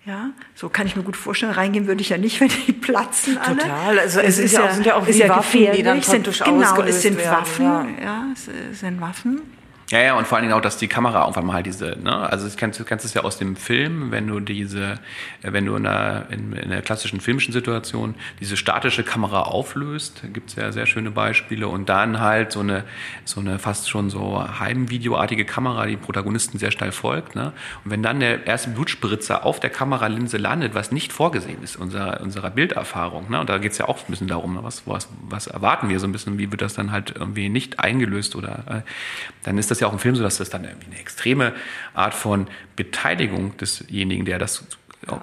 S2: Ja, so kann ich mir gut vorstellen. Reingehen würde ich ja nicht, wenn die platzen alle.
S1: Total. Also es, es ist, ja, sind ja auch
S2: ist ja Waffen, die dann sind, genau, es sind werden, Waffen. Ja. ja, es sind Waffen.
S3: Ja, ja, und vor allen Dingen auch, dass die Kamera irgendwann mal diese, ne, also du kennst, du kennst es ja aus dem Film, wenn du diese, äh, wenn du in einer, in, in einer klassischen filmischen Situation diese statische Kamera auflöst, gibt's ja sehr schöne Beispiele, und dann halt so eine, so eine fast schon so Heimvideoartige Kamera, die Protagonisten sehr steil folgt, ne, und wenn dann der erste Blutspritzer auf der Kameralinse landet, was nicht vorgesehen ist, unserer, unserer Bilderfahrung, ne, und da geht's ja auch ein bisschen darum, ne, was, was, was erwarten wir so ein bisschen, wie wird das dann halt irgendwie nicht eingelöst oder, äh, dann ist das das ja auch im Film so, dass das dann irgendwie eine extreme Art von Beteiligung desjenigen, der das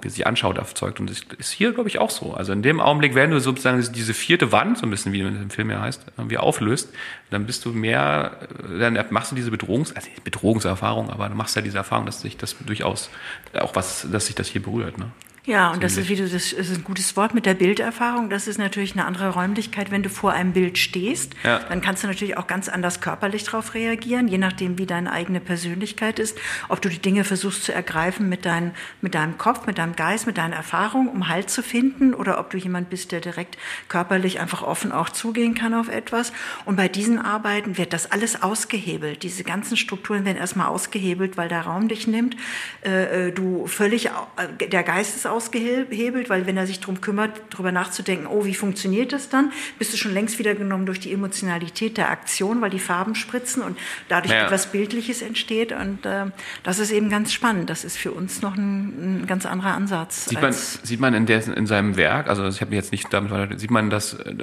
S3: sich anschaut, erzeugt. Und das ist hier, glaube ich, auch so. Also in dem Augenblick, wenn du sozusagen diese vierte Wand, so ein bisschen wie im Film ja heißt, irgendwie auflöst, dann bist du mehr, dann machst du diese Bedrohungs, also Bedrohungserfahrung, aber dann machst du ja diese Erfahrung, dass sich das durchaus auch was, dass sich das hier berührt. Ne?
S2: Ja, und das ist, wie du, das ist ein gutes Wort mit der Bilderfahrung. Das ist natürlich eine andere Räumlichkeit. Wenn du vor einem Bild stehst, ja. dann kannst du natürlich auch ganz anders körperlich darauf reagieren, je nachdem, wie deine eigene Persönlichkeit ist. Ob du die Dinge versuchst zu ergreifen mit, dein, mit deinem Kopf, mit deinem Geist, mit deiner Erfahrung, um Halt zu finden, oder ob du jemand bist, der direkt körperlich einfach offen auch zugehen kann auf etwas. Und bei diesen Arbeiten wird das alles ausgehebelt. Diese ganzen Strukturen werden erstmal ausgehebelt, weil der Raum dich nimmt. Äh, äh du völlig, äh, der Geist ist ausgehebelt, weil wenn er sich darum kümmert, darüber nachzudenken, oh, wie funktioniert das dann, bist du schon längst wieder genommen durch die Emotionalität der Aktion, weil die Farben spritzen und dadurch ja. etwas Bildliches entsteht. Und äh, das ist eben ganz spannend. Das ist für uns noch ein, ein ganz anderer Ansatz.
S3: Sieht man, sieht man in, der, in seinem Werk, also ich habe jetzt nicht damit, sieht man das äh,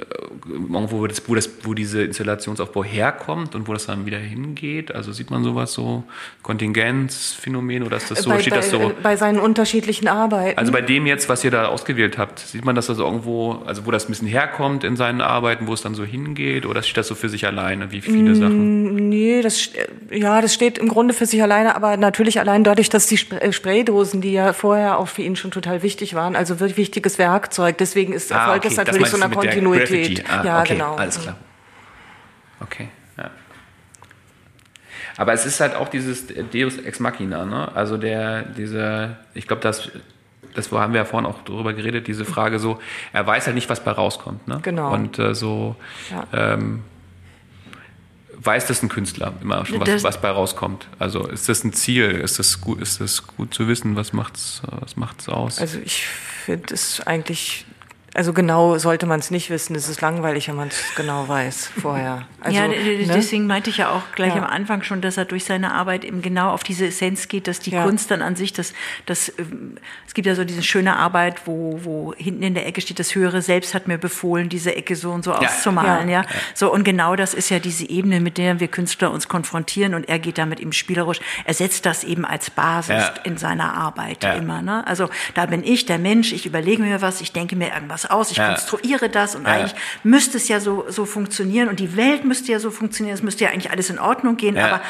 S3: irgendwo, wo, das, wo, das, wo diese Installationsaufbau herkommt und wo das dann wieder hingeht? Also sieht man sowas so, Kontingenzphänomen oder ist das so,
S1: bei,
S3: steht
S1: bei,
S3: das so?
S1: Bei seinen unterschiedlichen Arbeiten.
S3: Also bei dem jetzt, was ihr da ausgewählt habt, sieht man das also irgendwo, also wo das ein bisschen herkommt in seinen Arbeiten, wo es dann so hingeht, oder steht das so für sich alleine, wie viele mm, Sachen?
S1: Nee, das, ja, das steht im Grunde für sich alleine, aber natürlich allein dadurch, dass die äh, Spraydosen, die ja vorher auch für ihn schon total wichtig waren, also wirklich wichtiges Werkzeug, deswegen ist
S3: ah,
S1: Erfolg
S3: okay.
S1: das natürlich so eine Kontinuität.
S3: Ah, ja, okay. genau. Alles klar. Okay. Aber es ist halt auch dieses Deus Ex Machina, ne? Also der, dieser, ich glaube, das das haben wir ja vorhin auch darüber geredet, diese Frage so, er weiß halt nicht, was bei rauskommt. Ne?
S1: Genau.
S3: Und äh, so ja. ähm, weiß das ein Künstler immer schon, was, was bei rauskommt. Also ist das ein Ziel? Ist das gut, ist das gut zu wissen, was macht's, was macht's aus?
S1: Also ich finde es eigentlich also genau sollte man es nicht wissen. Es ist langweilig, wenn man es genau weiß vorher. Also,
S2: ja, ne? deswegen meinte ich ja auch gleich ja. am Anfang schon, dass er durch seine Arbeit eben genau auf diese Essenz geht, dass die ja. Kunst dann an sich, das, das, ähm, es gibt ja so diese schöne Arbeit, wo, wo hinten in der Ecke steht, das höhere Selbst hat mir befohlen, diese Ecke so und so ja. auszumalen, ja. So und genau das ist ja diese Ebene, mit der wir Künstler uns konfrontieren und er geht damit eben spielerisch. Er setzt das eben als Basis in seiner Arbeit immer. Ne? Also da bin ich der Mensch, ich überlege mir was, ich denke mir irgendwas was aus, ich ja. konstruiere das und ja. eigentlich müsste es ja so, so funktionieren und die Welt müsste ja so funktionieren, es müsste ja eigentlich alles in Ordnung gehen, ja.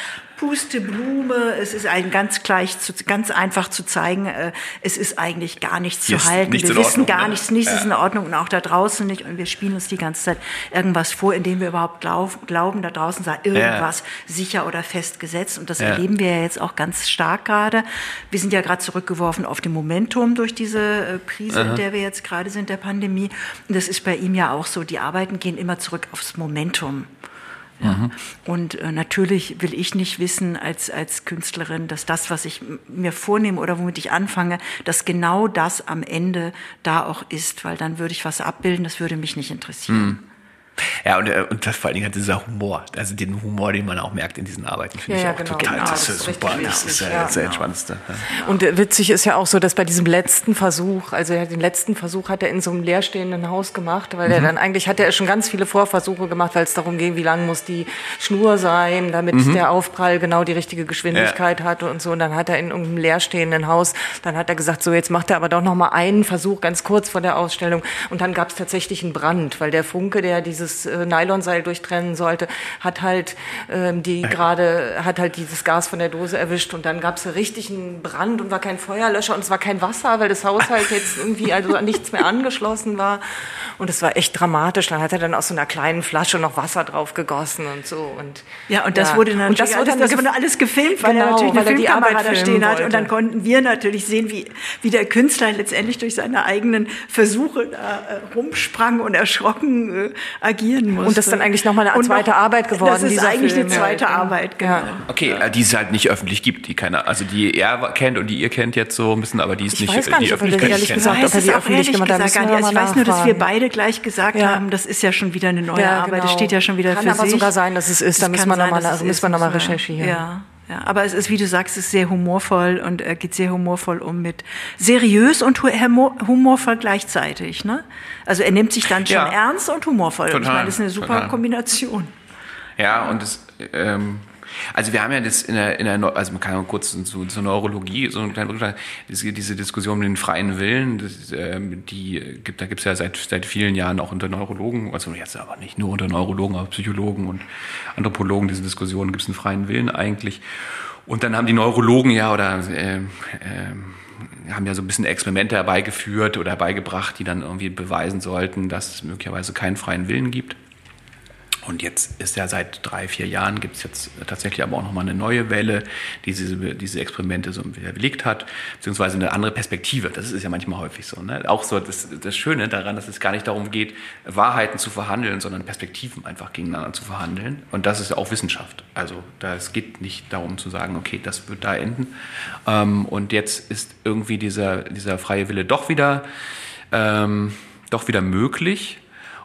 S2: Pusteblume, es ist ein ganz gleich, zu, ganz einfach zu zeigen, äh, es ist eigentlich gar nichts zu halten. Nichts wir wissen gar ne? nichts, nichts ja. ist in Ordnung und auch da draußen nicht und wir spielen uns die ganze Zeit irgendwas vor, indem wir überhaupt glaub, glauben, da draußen sei irgendwas ja. sicher oder festgesetzt und das ja. erleben wir ja jetzt auch ganz stark gerade. Wir sind ja gerade zurückgeworfen auf dem Momentum durch diese äh, Krise, Aha. in der wir jetzt gerade sind, der Pandemie und das ist bei ihm ja auch so, die Arbeiten gehen immer zurück aufs Momentum. Ja. Mhm. Und äh, natürlich will ich nicht wissen als, als Künstlerin, dass das, was ich mir vornehme oder womit ich anfange, dass genau das am Ende da auch ist, weil dann würde ich was abbilden, das würde mich nicht interessieren. Mhm.
S3: Ja, und, äh, und das vor allen Dingen hat dieser Humor, also den Humor, den man auch merkt in diesen Arbeiten, finde ja, ich ja, auch genau. total, genau, das, ist super, das ist ja, ja das genau. Entspannendste.
S1: Und äh, witzig ist ja auch so, dass bei diesem letzten Versuch, also den letzten Versuch hat er in so einem leerstehenden Haus gemacht, weil mhm. er dann eigentlich, hatte er schon ganz viele Vorversuche gemacht, weil es darum ging, wie lang muss die Schnur sein, damit mhm. der Aufprall genau die richtige Geschwindigkeit ja. hatte und so. Und dann hat er in irgendeinem leerstehenden Haus, dann hat er gesagt, so jetzt macht er aber doch noch mal einen Versuch ganz kurz vor der Ausstellung. Und dann gab es tatsächlich einen Brand, weil der Funke, der diese dieses äh, Nylonseil durchtrennen sollte, hat halt ähm, die gerade hat halt dieses Gas von der Dose erwischt und dann gab es richtig einen Brand und war kein Feuerlöscher und es war kein Wasser, weil das Haus halt jetzt irgendwie also an nichts mehr angeschlossen war und es war echt dramatisch. Dann hat er dann aus so einer kleinen Flasche noch Wasser drauf gegossen und so und
S2: ja und das ja. wurde natürlich das, wurde, alles, das wurde alles gefilmt, weil genau, er natürlich eine Filmkamera da stehen hat und dann konnten wir natürlich sehen, wie wie der Künstler letztendlich durch seine eigenen Versuche da äh, rumsprang und erschrocken äh, agieren musste.
S1: Und das ist dann eigentlich nochmal eine zweite noch, Arbeit geworden. Das
S2: ist eigentlich Film. eine zweite ja. Arbeit, genau. Ja.
S3: Okay, ja. Äh, die es halt nicht öffentlich gibt, die keiner, also die er kennt und die ihr kennt jetzt so ein bisschen, aber die ist ich nicht weiß gar nicht, die Öffentlichkeit
S2: ehrlich kennt. Gesagt, ob er die öffentlich gemacht hat. Ich weiß nur, dass wir beide gleich gesagt haben, das ist ja schon wieder eine neue Arbeit, genau. das steht ja schon wieder
S1: Kann
S2: für
S1: sich. Kann aber sogar sein, dass es ist, da müssen wir nochmal also noch recherchieren.
S2: Ja. Ja, aber es ist, wie du sagst, es ist sehr humorvoll und er geht sehr humorvoll um mit seriös und humorvoll gleichzeitig. Ne? Also er nimmt sich dann schon ja. ernst und humorvoll. Total, und ich meine, das ist eine super total. Kombination.
S3: Ja, und es, ähm, also wir haben ja das in der, in der also man kann ja kurz zu, zur Neurologie so einen kleinen Rückschlag, diese, diese Diskussion mit den freien Willen, das, ähm, die gibt, da gibt es ja seit, seit vielen Jahren auch unter Neurologen, also jetzt aber nicht nur unter Neurologen, aber Psychologen und Anthropologen, diese Diskussion, gibt es einen freien Willen eigentlich? Und dann haben die Neurologen ja oder äh, äh, haben ja so ein bisschen Experimente herbeigeführt oder herbeigebracht, die dann irgendwie beweisen sollten, dass es möglicherweise keinen freien Willen gibt. Und jetzt ist ja seit drei, vier Jahren gibt es jetzt tatsächlich aber auch nochmal eine neue Welle, die diese, diese Experimente so wieder belegt hat, beziehungsweise eine andere Perspektive. Das ist ja manchmal häufig so. Ne? Auch so das, das Schöne daran, dass es gar nicht darum geht, Wahrheiten zu verhandeln, sondern Perspektiven einfach gegeneinander zu verhandeln. Und das ist ja auch Wissenschaft. Also da, es geht nicht darum zu sagen, okay, das wird da enden. Ähm, und jetzt ist irgendwie dieser, dieser freie Wille doch wieder, ähm, doch wieder möglich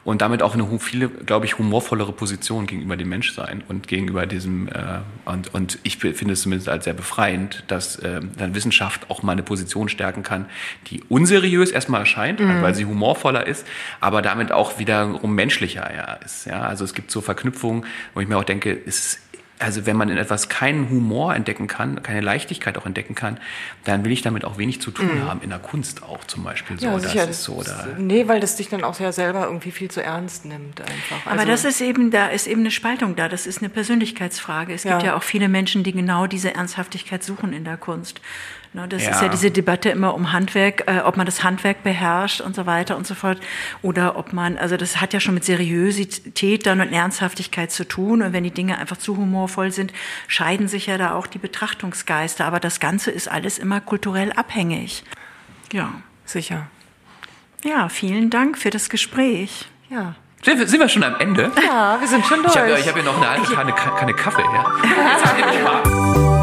S3: und damit auch eine viele, glaube ich, humorvollere Position gegenüber dem Menschsein und gegenüber diesem, äh, und, und ich finde es zumindest als sehr befreiend, dass äh, dann Wissenschaft auch mal eine Position stärken kann, die unseriös erstmal erscheint, mhm. weil sie humorvoller ist, aber damit auch wiederum menschlicher ja, ist. Ja? Also es gibt so Verknüpfungen, wo ich mir auch denke, es ist also wenn man in etwas keinen Humor entdecken kann, keine Leichtigkeit auch entdecken kann, dann will ich damit auch wenig zu tun mhm. haben, in der Kunst auch zum Beispiel. So, ja, sicher, das ist so,
S1: oder nee, weil das dich dann auch ja selber irgendwie viel zu ernst nimmt einfach.
S2: Also Aber das ist eben, da ist eben eine Spaltung da, das ist eine Persönlichkeitsfrage. Es ja. gibt ja auch viele Menschen, die genau diese Ernsthaftigkeit suchen in der Kunst. Ne, das ja. ist ja diese Debatte immer um Handwerk, äh, ob man das Handwerk beherrscht und so weiter und so fort. Oder ob man, also das hat ja schon mit Seriosität dann und Ernsthaftigkeit zu tun. Und wenn die Dinge einfach zu humorvoll sind, scheiden sich ja da auch die Betrachtungsgeister. Aber das Ganze ist alles immer kulturell abhängig. Ja. Sicher. Ja, vielen Dank für das Gespräch.
S3: Ja. Sind wir, schon am Ende?
S1: Ja, wir sind schon durch.
S3: Ich habe hab hier noch eine alte Kanne, Kaffee. Ja. Jetzt